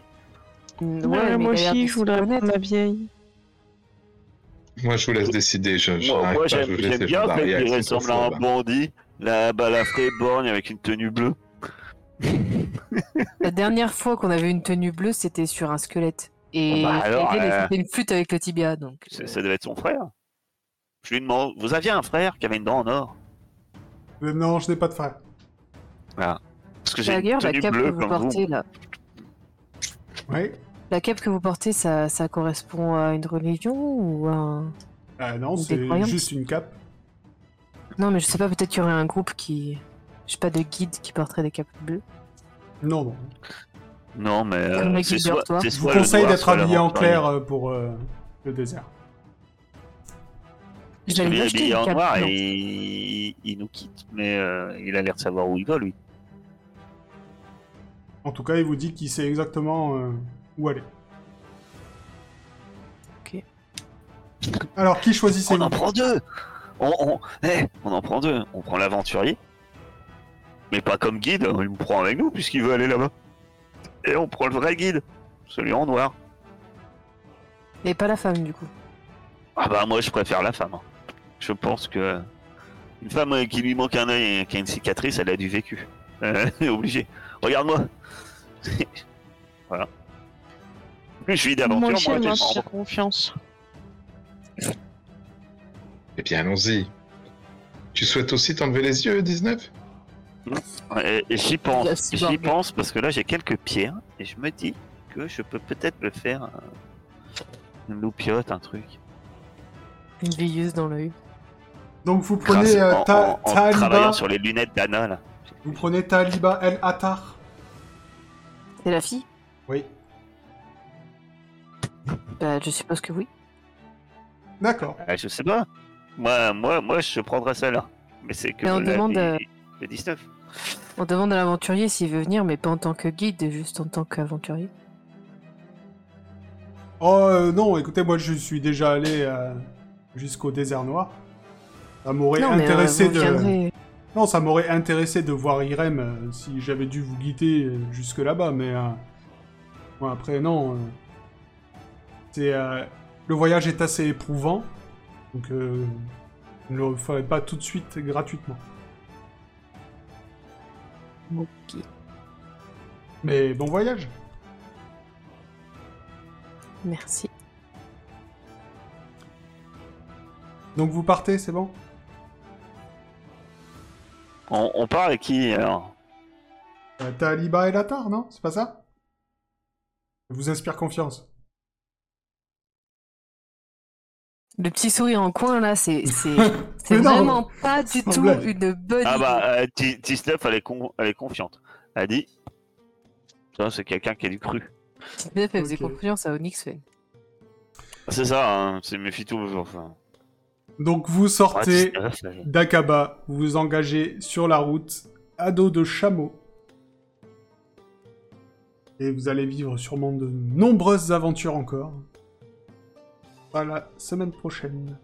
Mm, Ouais, mais moi il aussi, je s'y voudrais connaître. la vieille. Moi, je vous laisse décider. Je, je Moi, moi, j'aime bien qui c'est ressemble à un bandit, la balafrée borgne avec une tenue bleue. La dernière fois qu'on avait une tenue bleue, c'était sur un squelette. Et Bah alors, elle, euh, une flûte avec le tibia, donc. C'est- Ça devait être son frère. Je lui demande, vous aviez un frère qui avait une dent en or? Euh, non, je n'ai pas de frère. Parce que j'ai une D'ailleurs, la cape que vous portez vous. là, Oui. la cape que vous portez, ça, ça correspond à une religion ou à un... Ah non, c'est juste une cape. Non, mais je sais pas, peut-être qu'il y aurait un groupe qui, je sais pas, de guides qui porterait des capes bleues. Non, non. Non, mais euh, c'est soit, Je vous conseille d'être habillé en clair euh, pour euh, le désert. Je habillé une en noir, et il, il nous quitte, mais euh, il a l'air de savoir où il va, lui. En tout cas, il vous dit qu'il sait exactement euh, où aller. Ok. Alors, qui On choisissez-vous en prend deux on, on, eh, on en prend deux. On prend l'aventurier, mais pas comme guide, il me prend avec nous puisqu'il veut aller là-bas. Et on prend le vrai guide, celui en noir. Et pas la femme, du coup. Ah bah moi je préfère la femme. Je pense que une femme qui lui manque un œil et qui a une cicatrice, elle a du vécu. Euh, Elle est obligée. Regarde-moi. voilà. Je suis d'aventure, Moi moi, j'ai confiance. Eh bien, allons-y. Tu souhaites aussi t'enlever les yeux, 19 Ouais, et J'y pense, j'y pense parce que là j'ai quelques pierres et je me dis que je peux peut-être me faire euh, une loupiote, un truc. Une veilleuse dans l'œil. Donc, vous prenez euh, en, Ta- en- en Taliba. travaillant sur les lunettes d'Anna là. Vous prenez Taliba El Attar. C'est la fille? Oui. Bah, je suppose que oui. D'accord. Euh, je sais pas. Moi, moi, moi je prendrais celle-là. Mais c'est que Mais on l'a demande, dit euh, le 19. On demande à l'aventurier s'il veut venir, mais pas en tant que guide, juste en tant qu'aventurier. Oh euh, non, écoutez, moi je suis déjà allé euh, jusqu'au désert noir. Ça m'aurait euh, intéressé de. viendrez- Non, ça m'aurait intéressé de voir Irem euh, si j'avais dû vous guider euh, jusque là-bas, mais euh, Bon, après, non. c'est, euh, le voyage est assez éprouvant. Donc, euh, ne le ferez pas tout de suite gratuitement. Ok. Mais bon voyage. Merci. Donc vous partez, c'est bon? On, on part avec qui alors Euh, T'as Aliba et Latar, non? C'est pas ça? Je vous inspire confiance? Le petit sourire en coin là, c'est vraiment pas du tout blague. une bonne Ah bah, euh, T- T-Snuff, elle, est con- elle est confiante. Elle dit Ça, c'est quelqu'un qui a du cru. Meuf, elle faisait Ok. confiance à Onyx Fen. C'est ça, hein, c'est méfie-toi. Enfin, Donc vous sortez d'Akaba, vous vous engagez sur la route à dos de chameau. Et vous allez vivre sûrement de nombreuses aventures encore. À la semaine prochaine.